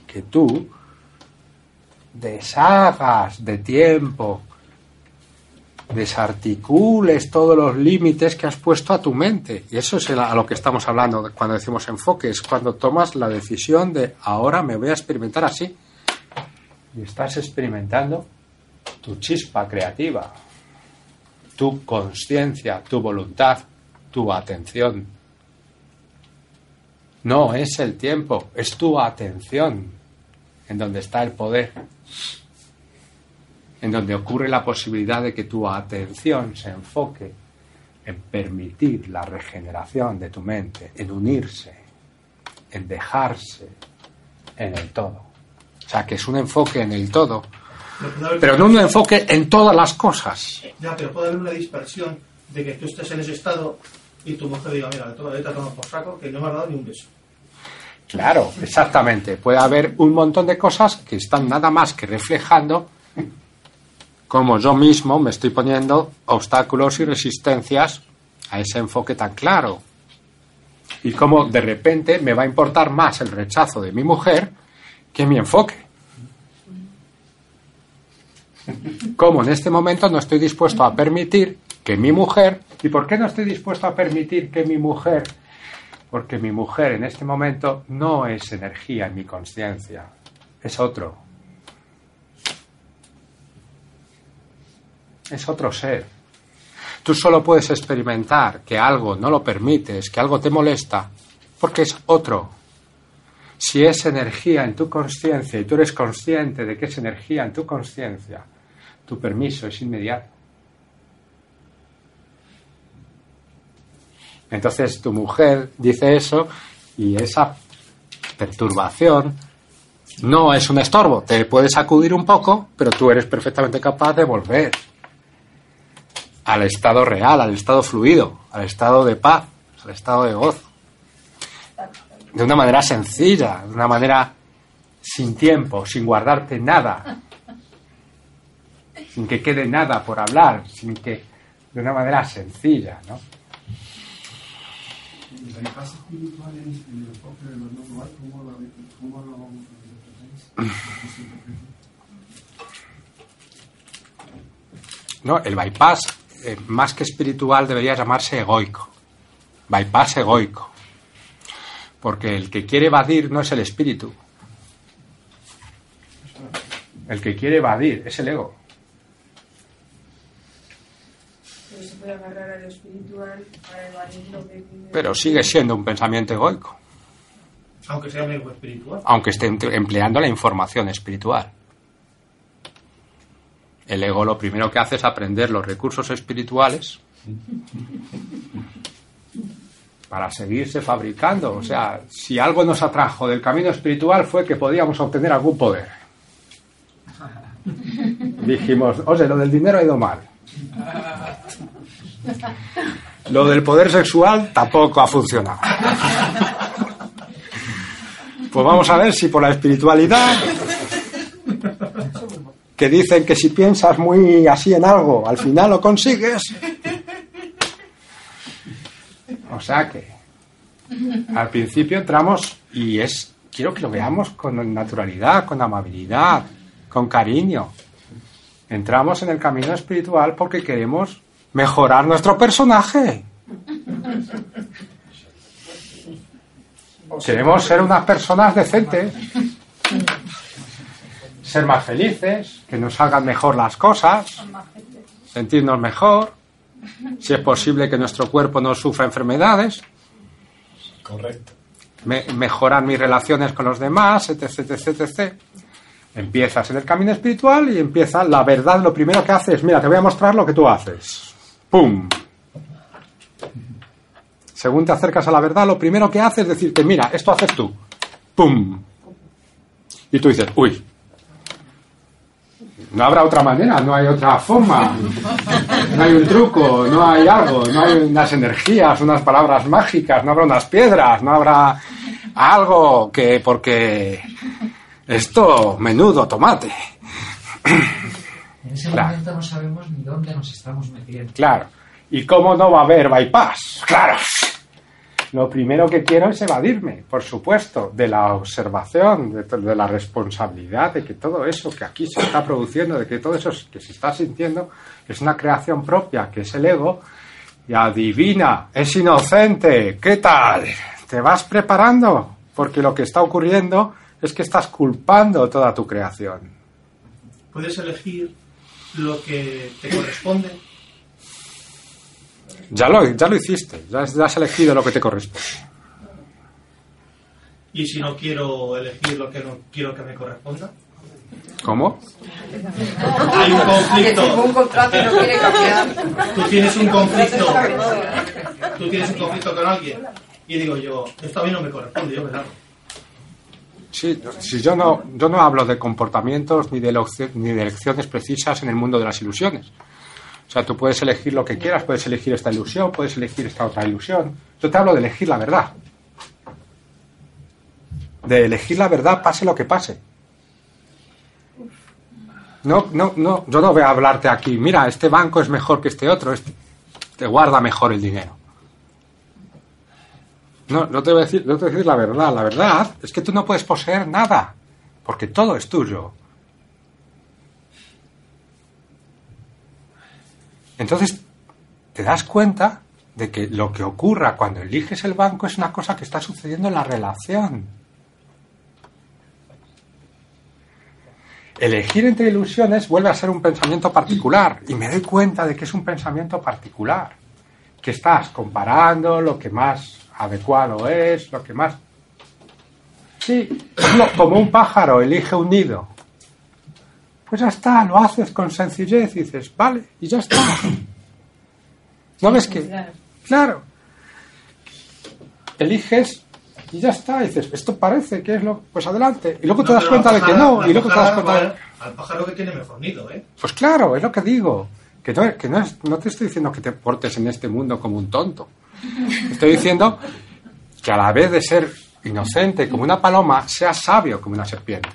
que tú deshagas de tiempo, desarticules todos los límites que has puesto a tu mente. Y eso es a lo que estamos hablando cuando decimos enfoque, es cuando tomas la decisión de ahora me voy a experimentar así. Y estás experimentando tu chispa creativa, tu conciencia, tu voluntad, tu atención. No es el tiempo, es tu atención en donde está el poder, en donde ocurre la posibilidad de que tu atención se enfoque en permitir la regeneración de tu mente, en unirse, en dejarse en el todo. O sea, que es un enfoque en el todo, Pero no un enfoque en todas las cosas. Ya, pero puede haber una dispersión de que tú estés en ese estado y tu mujer diga, mira, toda la vida te por saco que no me has dado ni un beso. Claro, exactamente. Puede haber un montón de cosas que están nada más que reflejando cómo yo mismo me estoy poniendo obstáculos y resistencias a ese enfoque tan claro. Y cómo de repente me va a importar más el rechazo de mi mujer que mi enfoque. Cómo en este momento no estoy dispuesto a permitir que mi mujer, ¿y por qué no estoy dispuesto a permitir que mi mujer porque mi mujer en este momento no es energía en mi conciencia, es otro. Es otro ser. Tú solo puedes experimentar que algo no lo permites, que algo te molesta, porque es otro. Si es energía en tu conciencia y tú eres consciente de que es energía en tu conciencia, tu permiso es inmediato. Entonces tu mujer dice eso y esa perturbación no es un estorbo. Te puedes sacudir un poco, pero tú eres perfectamente capaz de volver al estado real, al estado fluido, al estado de paz, al estado de gozo. De una manera sencilla, de una manera sin tiempo, sin guardarte nada, sin que quede nada por hablar, sin que de una manera sencilla, ¿no? No, el bypass, eh, más que espiritual, debería llamarse egoico. Bypass egoico. Porque el que quiere evadir no es el espíritu. El que quiere evadir es el ego. Pero se puede agarrar a lo espiritual para evadir lo que vive. Pero sigue siendo un pensamiento egoico, Aunque sea un ego espiritual. aunque esté empleando la información espiritual. El ego lo primero que hace es aprender los recursos espirituales para seguirse fabricando. O sea, si algo nos atrajo del camino espiritual fue que podíamos obtener algún poder. Dijimos, oye, lo del dinero ha ido mal. Lo del poder sexual tampoco ha funcionado. Pues vamos a ver si por la espiritualidad, que dicen que si piensas muy así en algo, al final lo consigues. O sea que al principio entramos y es quiero que lo veamos con naturalidad, con amabilidad, con cariño. Entramos en el camino espiritual porque queremos mejorar nuestro personaje. Queremos ser unas personas decentes, ser más felices, que nos salgan mejor las cosas, sentirnos mejor, si es posible que nuestro cuerpo no sufra enfermedades, Correcto. me- mejorar mis relaciones con los demás, etc, etc, etc. Empiezas en el camino espiritual y empieza la verdad. Lo primero que haces, mira, te voy a mostrar lo que tú haces. ¡Pum! Según te acercas a la verdad, lo primero que haces es decirte, mira, esto haces tú. ¡Pum! Y tú dices, uy, no habrá otra manera, no hay otra forma, no hay un truco, no hay algo, no hay unas energías, unas palabras mágicas, no habrá unas piedras, no habrá algo que porque esto, menudo, tomate. En ese Claro. momento no sabemos ni dónde nos estamos metiendo. Claro. ¿Y cómo no va a haber bypass? Claro. Lo primero que quiero es evadirme, por supuesto, de la observación, de, la responsabilidad, de que todo eso que aquí se está produciendo, de que todo eso que se está sintiendo es una creación propia, que es el ego, y adivina, es inocente, ¿qué tal? ¿Te vas preparando? Porque lo que está ocurriendo es que estás culpando toda tu creación. Puedes elegir lo que te corresponde. Ya lo, ya lo hiciste, ya has, ya has elegido lo que te corresponde. Y si no quiero elegir lo que no quiero que me corresponda. ¿Cómo? Hay un Que firmó un conflicto. contrato y no quiere cambiar. Tú tienes un conflicto. Tú tienes un conflicto con alguien. Y digo yo, esto a mí no me corresponde, yo me largo. Sí, si yo no, yo no hablo de comportamientos ni de, ni de elecciones precisas en el mundo de las ilusiones. O sea, tú puedes elegir lo que quieras, puedes elegir esta ilusión, puedes elegir esta otra ilusión. Yo te hablo de elegir la verdad. De elegir la verdad pase lo que pase. No, no, no, yo no voy a hablarte aquí, mira, este banco es mejor que este otro, este te guarda mejor el dinero. No, no te voy a decir, no te voy a decir la verdad. La verdad es que tú no puedes poseer nada, porque todo es tuyo. Entonces, te das cuenta de que lo que ocurra cuando eliges el banco es una cosa que está sucediendo en la relación. Elegir entre ilusiones vuelve a ser un pensamiento particular y me doy cuenta de que es un pensamiento particular, que estás comparando lo que más adecuado es, lo que más... Sí, como un pájaro elige un nido. Pues ya está, lo haces con sencillez y dices, vale, y ya está. ¿No ves que? Claro. Eliges y ya está. Y dices, esto parece que es lo. Pues adelante. Y luego te das cuenta de que no. Y luego te das cuenta de. Al pájaro que tiene mejor nido, ¿eh? Pues claro, es lo que digo. Que no, que no, es- no te estoy diciendo que te portes en este mundo como un tonto. Estoy diciendo que a la vez de ser inocente como una paloma, seas sabio como una serpiente.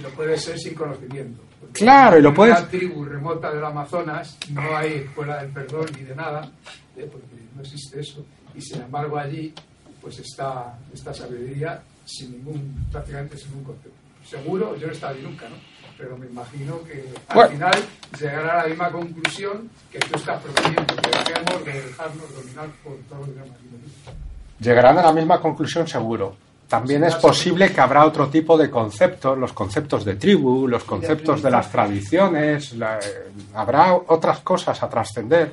Y lo puede ser sin conocimiento. Claro, y lo en puedes- una tribu remota del Amazonas no hay escuela del perdón ni de nada, ¿eh? porque no existe eso. Y sin embargo allí pues está esta sabiduría sin ningún, prácticamente sin ningún concepto. Seguro, yo no he estado allí nunca, ¿no? Pero me imagino que al Bueno. final llegará a la misma conclusión que tú estás proponiendo, que dejemos de dejarnos dominar por todo lo demás. Llegarán a la misma conclusión seguro. También es posible que habrá otro tipo de conceptos, los conceptos de tribu, los conceptos de las tradiciones, la- eh, habrá otras cosas a trascender,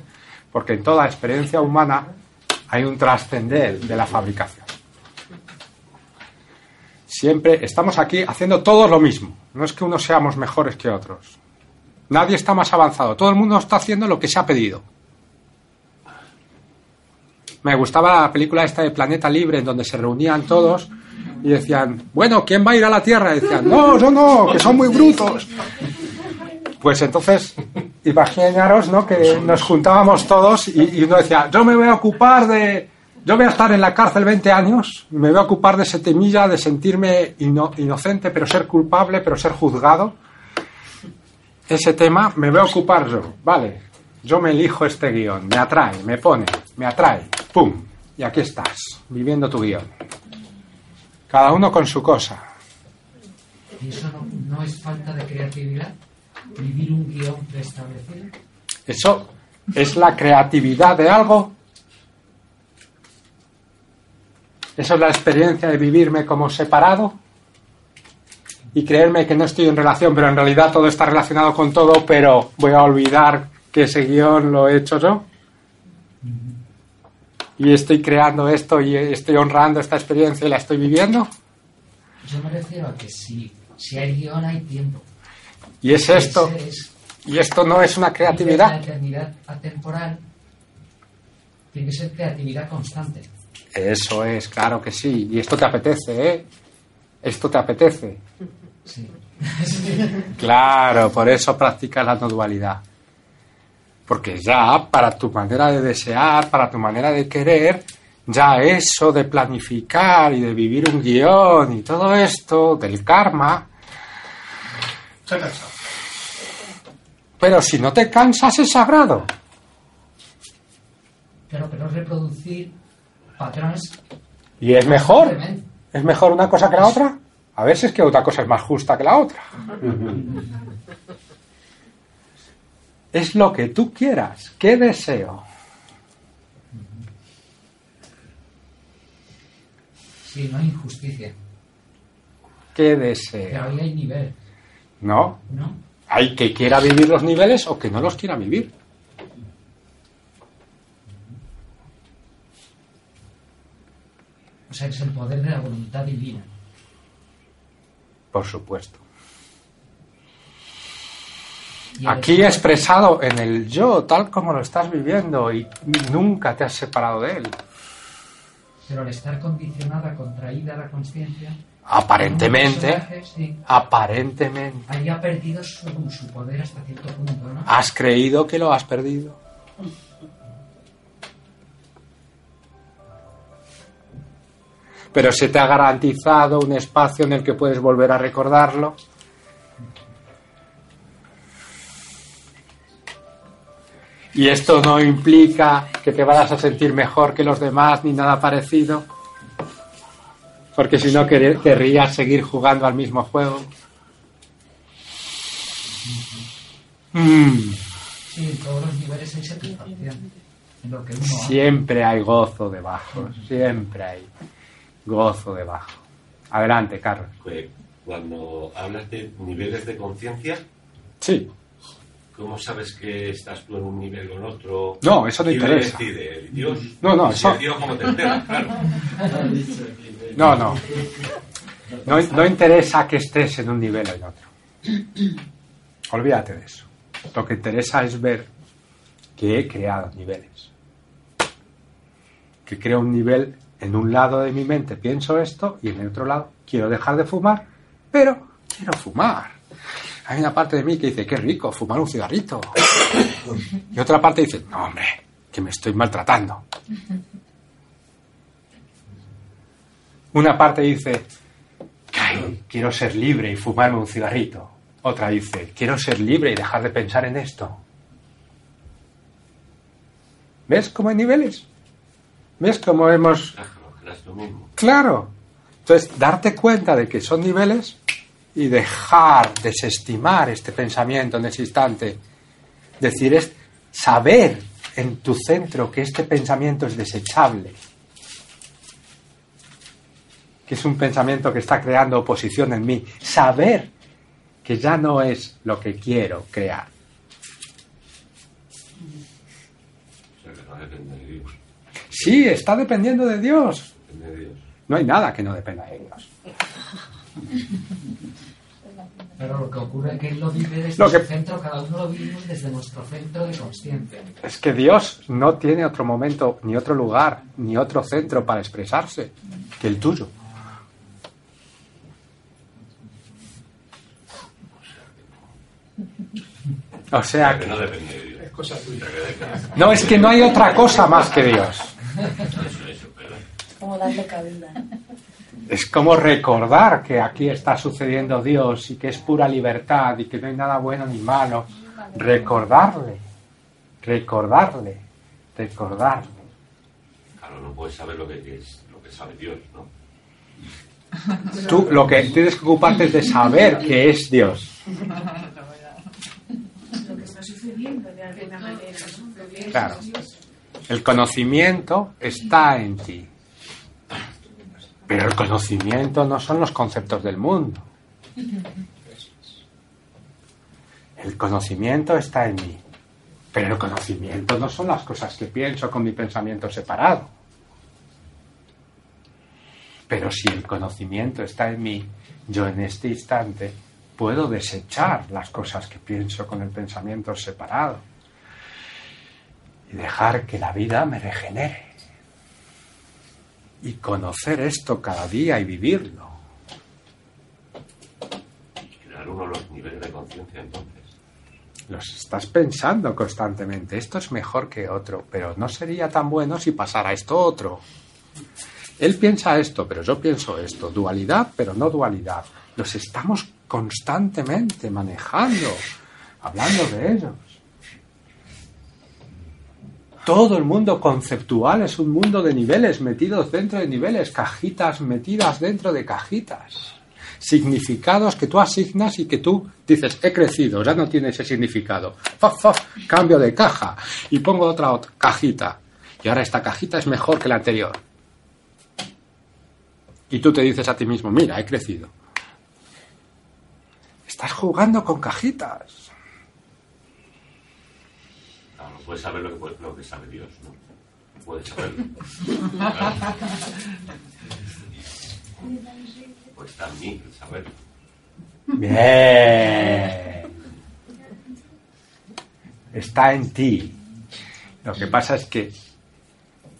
porque en toda experiencia humana hay un trascender de la fabricación. Siempre estamos aquí haciendo todos lo mismo, no es que unos seamos mejores que otros. Nadie está más avanzado, todo el mundo está haciendo lo que se ha pedido. Me gustaba la película esta de Planeta Libre, en donde se reunían todos y decían, bueno, ¿quién va a ir a la Tierra? Y decían, no, yo no, que son muy brutos. Pues entonces, imaginaros, ¿no? Que nos juntábamos todos y, uno decía, yo me voy a ocupar de... Yo voy a estar en la cárcel 20 años, me voy a ocupar de ese temilla de sentirme ino- inocente, pero ser culpable, pero ser juzgado. Ese tema me voy a ocupar yo, vale. Yo me elijo este guion, me atrae, me pone, me atrae, pum. y aquí estás, viviendo tu guion. Cada uno con su cosa. ¿Y eso no, no es falta de creatividad? ¿Vivir un guion preestablecido? Eso es la creatividad de algo. Eso es la experiencia de vivirme como separado y creerme que no estoy en relación, pero en realidad todo está relacionado con todo, pero voy a olvidar que ese guion lo he hecho yo. Y estoy creando esto y estoy honrando esta experiencia y la estoy viviendo. Yo me refiero a que si, si hay guion hay tiempo. Y es esto. Es- Y esto no es una La creatividad. eternidad atemporal tiene que ser creatividad constante. Eso es, claro que sí. Y esto te apetece, ¿eh? Esto te apetece. Sí. Claro, por eso practicas la no dualidad. Porque ya para tu manera de desear, para tu manera de querer, ya eso de planificar y de vivir un guion y todo esto del karma, Se ha cansado. pero si no te cansas es sagrado. Claro, pero reproducir patrones Y es mejor. ¿Es mejor una cosa que la otra? A ver si es que otra cosa es más justa que la otra. Es lo que tú quieras. ¿Qué deseo? Sí, no hay injusticia. ¿Qué Pero deseo? ahí hay nivel, No. ¿no? Hay que quiera vivir los niveles o que no los quiera vivir. O sea, es el poder de la voluntad divina. Por supuesto. Aquí expresado en el yo, tal como lo estás viviendo y nunca te has separado de él. Pero al estar condicionada, contraída la conciencia, Aparentemente, sí, aparentemente, ahí ha perdido su, su poder hasta cierto punto, ¿no? has creído que lo has perdido. Pero se te ha garantizado un espacio en el que puedes volver a recordarlo. Y esto no implica que te vayas a sentir mejor que los demás ni nada parecido. Porque si no quer- querrías seguir jugando al mismo juego. Mm, Sí, en todos los niveles hay satisfacción. En lo que uno hace. siempre hay gozo debajo. Siempre hay gozo debajo. Adelante, Carlos. Que Cuando hablas de niveles de conciencia, Sí. ¿Cómo sabes que estás tú en un nivel o en otro? No, eso no ¿Quién lo interesa. decide? ¿El Dios? No, no, si eso- el Dios, ¿cómo te enteras? Claro. No, no. No, no interesa que estés en un nivel o en otro. Olvídate de eso. Lo que interesa es ver que he creado niveles. Que creo un nivel en un lado de mi mente, pienso esto, y en el otro lado quiero dejar de fumar, pero quiero fumar. Hay una parte de mí que dice, qué rico, fumar un cigarrito. Y otra parte dice, no, hombre, que me estoy maltratando. Una parte dice, "Ay, quiero ser libre y fumarme un cigarrito. Otra dice, quiero ser libre y dejar de pensar en esto. ¿Ves cómo hay niveles? ¿Ves cómo hemos... Claro. Entonces, darte cuenta de que son niveles y dejar, desestimar este pensamiento en ese instante. Decir, es saber en tu centro que este pensamiento es desechable. Que es un pensamiento que está creando oposición en mí. Saber que ya no es lo que quiero crear. Sí, está dependiendo de Dios. No hay nada que no dependa de Dios. Pero lo que ocurre es que él lo vive desde Lo que- su centro, cada uno lo vivimos desde nuestro centro de conciencia. Es que Dios no tiene otro momento, ni otro lugar, ni otro centro para expresarse que el tuyo. O sea que no depende de Dios. Es cosa tuya. No, es que no hay otra cosa más que Dios. Eso, eso, pero Como darle cabida. Es como recordar que aquí está sucediendo Dios y que es pura libertad y que no hay nada bueno ni malo. Recordarle, recordarle, recordarle. Claro, no puedes saber lo que es lo que sabe Dios, ¿no? Tú lo que tienes que ocuparte es de saber que es Dios. Lo que está sucediendo de alguna manera. ¿no? Claro. El conocimiento está en ti. Pero el conocimiento no son los conceptos del mundo. El conocimiento está en mí. Pero el conocimiento no son las cosas que pienso con mi pensamiento separado. Pero si el conocimiento está en mí, yo en este instante puedo desechar las cosas que pienso con el pensamiento separado y dejar que la vida me regenere. Y conocer esto cada día y vivirlo. Crear uno los niveles de conciencia entonces. Los estás pensando constantemente. Esto es mejor que otro, pero no sería tan bueno si pasara esto otro. Él piensa esto, pero yo pienso esto. Dualidad, pero no dualidad. Los estamos constantemente manejando, hablando de ellos. Todo el mundo conceptual es un mundo de niveles metidos dentro de niveles, cajitas metidas dentro de cajitas. Significados que tú asignas y que tú dices, he crecido, ya no tiene ese significado. Fa, cambio de caja y pongo otra, otra cajita. Y ahora esta cajita es mejor que la anterior. Y tú te dices a ti mismo, mira, he crecido. Estás jugando con cajitas. Claro, no puedes saber lo que, puede- lo que sabe Dios, ¿no? No puedes saberlo. Pues está en mí el saberlo. Bien. Está en ti. Lo que pasa es que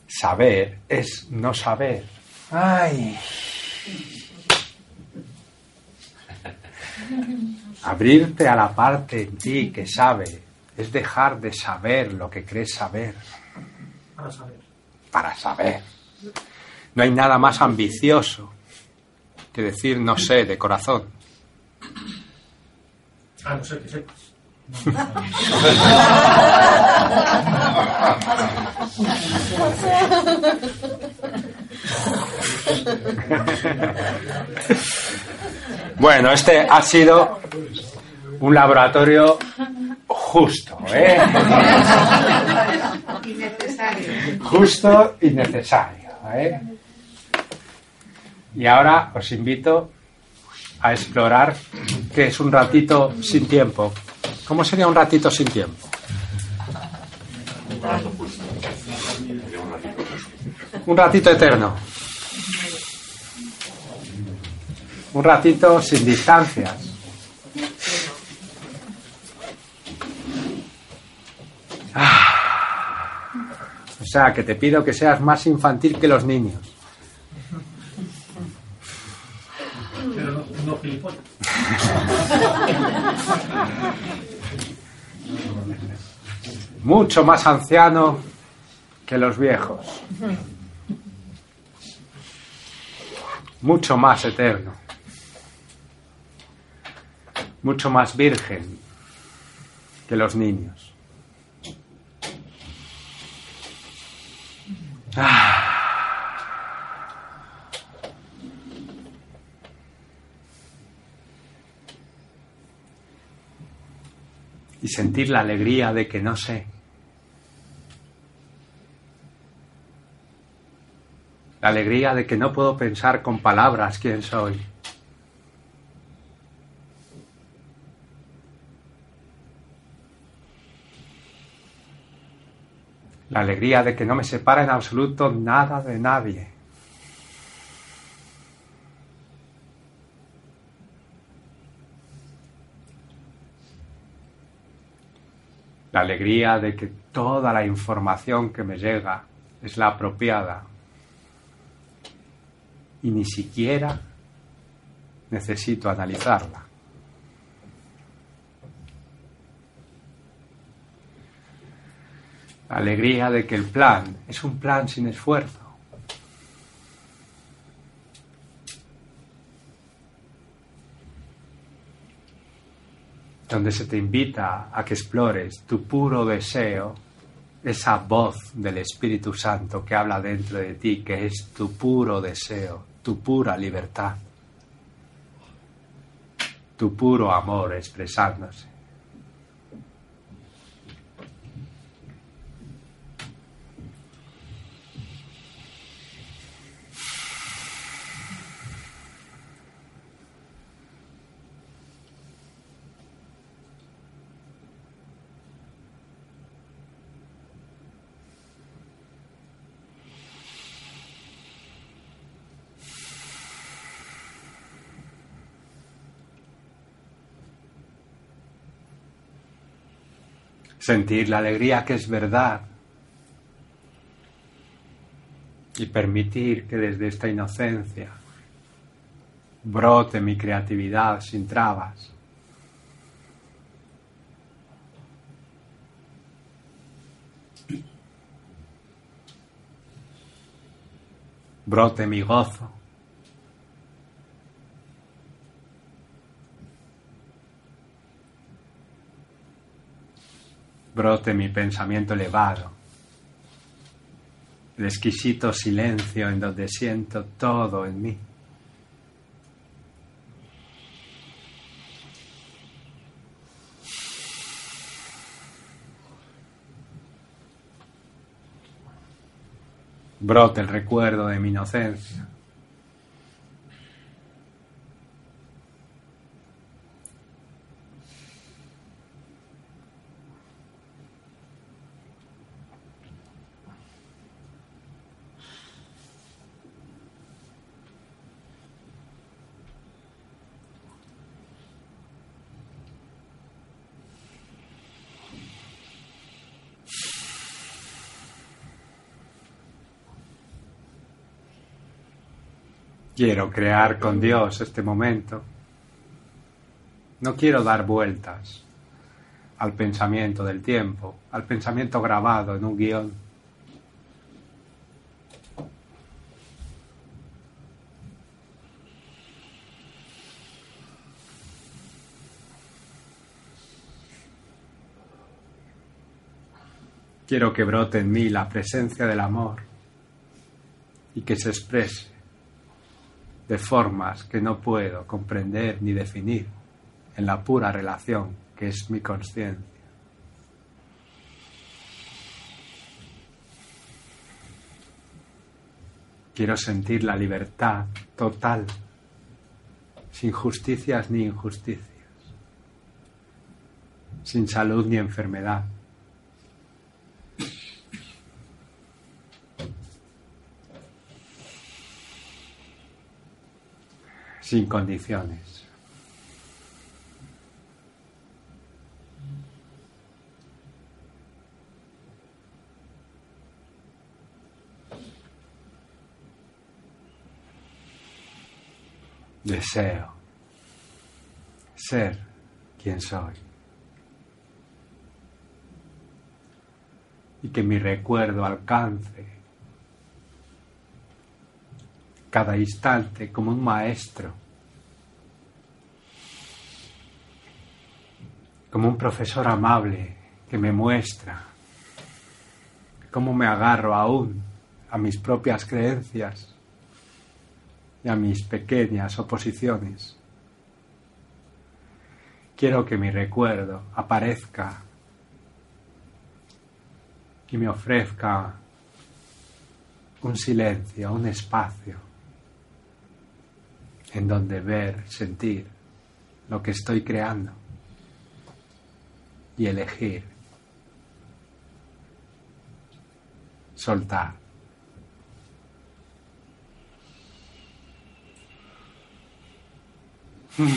saber es no saber. Ay. Abrirte a la parte en ti que sabe es dejar de saber lo que crees saber Para saber. para saber. No hay nada más ambicioso que decir no sé de corazón. A no ser que sepas. Bueno, este ha sido un laboratorio justo, ¿eh? Innecesario. Justo y necesario, ¿eh? Y ahora os invito a explorar qué es un ratito sin tiempo. ¿Cómo sería un ratito sin tiempo? Un ratito eterno. Un ratito sin distancias. Ah. O sea, que te pido que seas más infantil que los niños. Pero no, no gilipollas. Mucho más anciano que los viejos. Mucho más eterno. Mucho más virgen que los niños. Ah. Y sentir la alegría de que no sé. La alegría de que no puedo pensar con palabras quién soy. La alegría de que no me separa en absoluto nada de nadie. La alegría de que toda la información que me llega es la apropiada y ni siquiera necesito analizarla. Alegría de que el plan es un plan sin esfuerzo. donde se te invita a que explores tu puro deseo esa voz del Espíritu Santo que habla dentro de ti, que es tu puro deseo, tu pura libertad, tu puro amor expresándose. Sentir la alegría que es verdad y permitir que desde esta inocencia brote mi creatividad sin trabas. Brote mi gozo. Brote mi pensamiento elevado, el exquisito silencio en donde siento todo en mí. Brote el recuerdo de mi inocencia. Quiero crear con Dios este momento. No quiero dar vueltas al pensamiento del tiempo, al pensamiento grabado en un guion. Quiero que brote en mí la presencia del amor y que se exprese de formas que no puedo comprender ni definir en la pura relación que es mi conciencia. Quiero sentir la libertad total, sin justicias ni injusticias, sin salud ni enfermedad, sin condiciones. Deseo ser quien soy. Y que mi recuerdo alcance cada instante como un maestro, como un profesor amable que me muestra cómo me agarro aún a mis propias creencias y a mis pequeñas oposiciones. Quiero que mi recuerdo aparezca y me ofrezca un silencio, un espacio en donde ver, sentir lo que estoy creando y elegir, soltar. Hmm.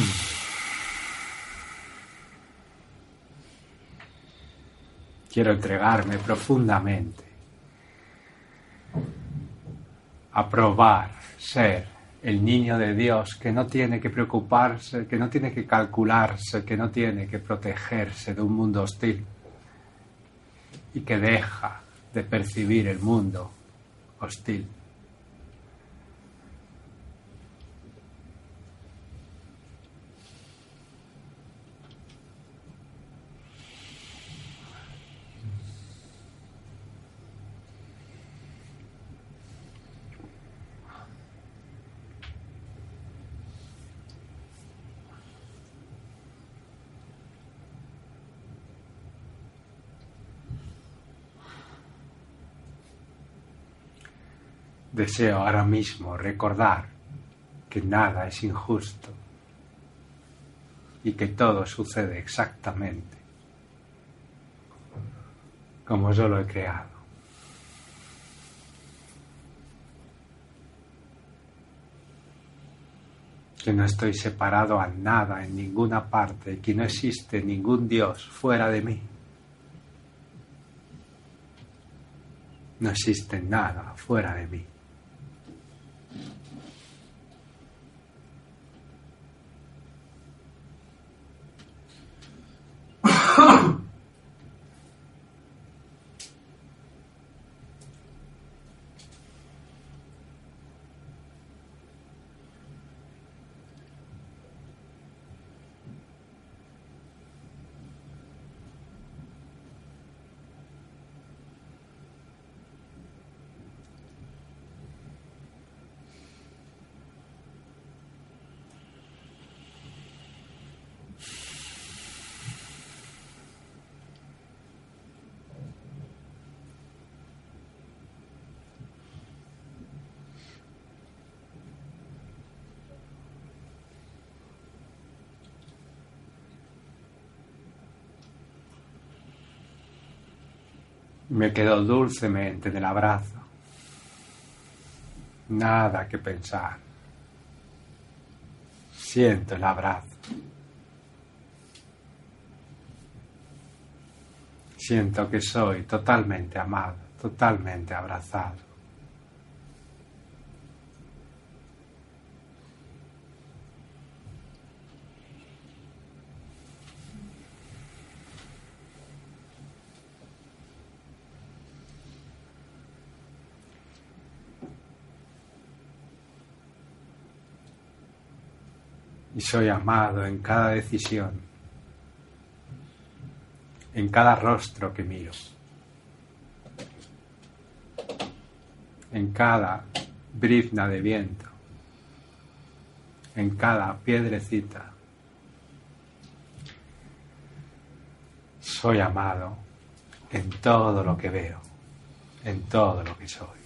Quiero entregarme profundamente a probar ser el niño de Dios que no tiene que preocuparse, que no tiene que calcularse, que no tiene que protegerse de un mundo hostil y que deja de percibir el mundo hostil. Deseo ahora mismo recordar que nada es injusto y que todo sucede exactamente como yo lo he creado. Que no estoy separado a nada en ninguna parte, que no existe ningún Dios fuera de mí. No existe nada fuera de mí. Me quedo dulcemente del abrazo. Nada que pensar. Siento el abrazo. Siento que soy totalmente amado, totalmente abrazado. Y soy amado en cada decisión, en cada rostro que miro, en cada brizna de viento, en cada piedrecita. Soy amado en todo lo que veo, en todo lo que soy.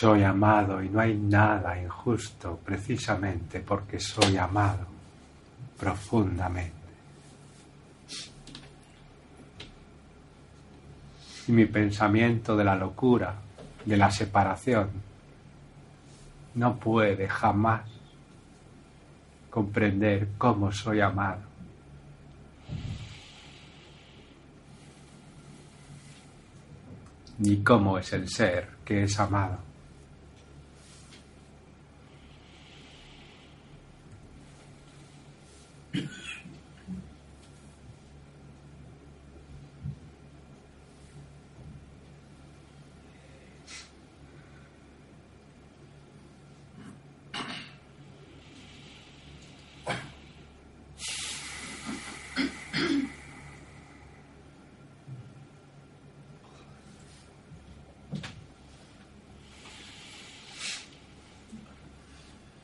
Soy amado y no hay nada injusto precisamente porque soy amado profundamente. Y mi pensamiento de la locura, de la separación, no puede jamás comprender cómo soy amado. Ni cómo es el ser que es amado.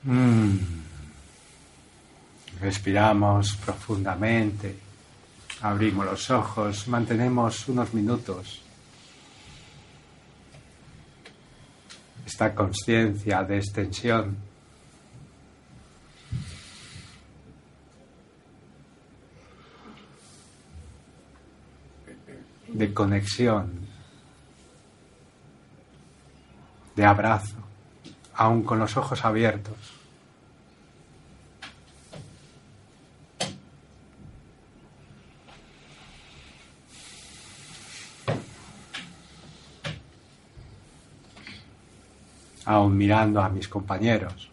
Mm. Respiramos profundamente, abrimos los ojos, mantenemos unos minutos esta conciencia de extensión. de conexión, de abrazo, aún con los ojos abiertos. Aún mirando a mis compañeros.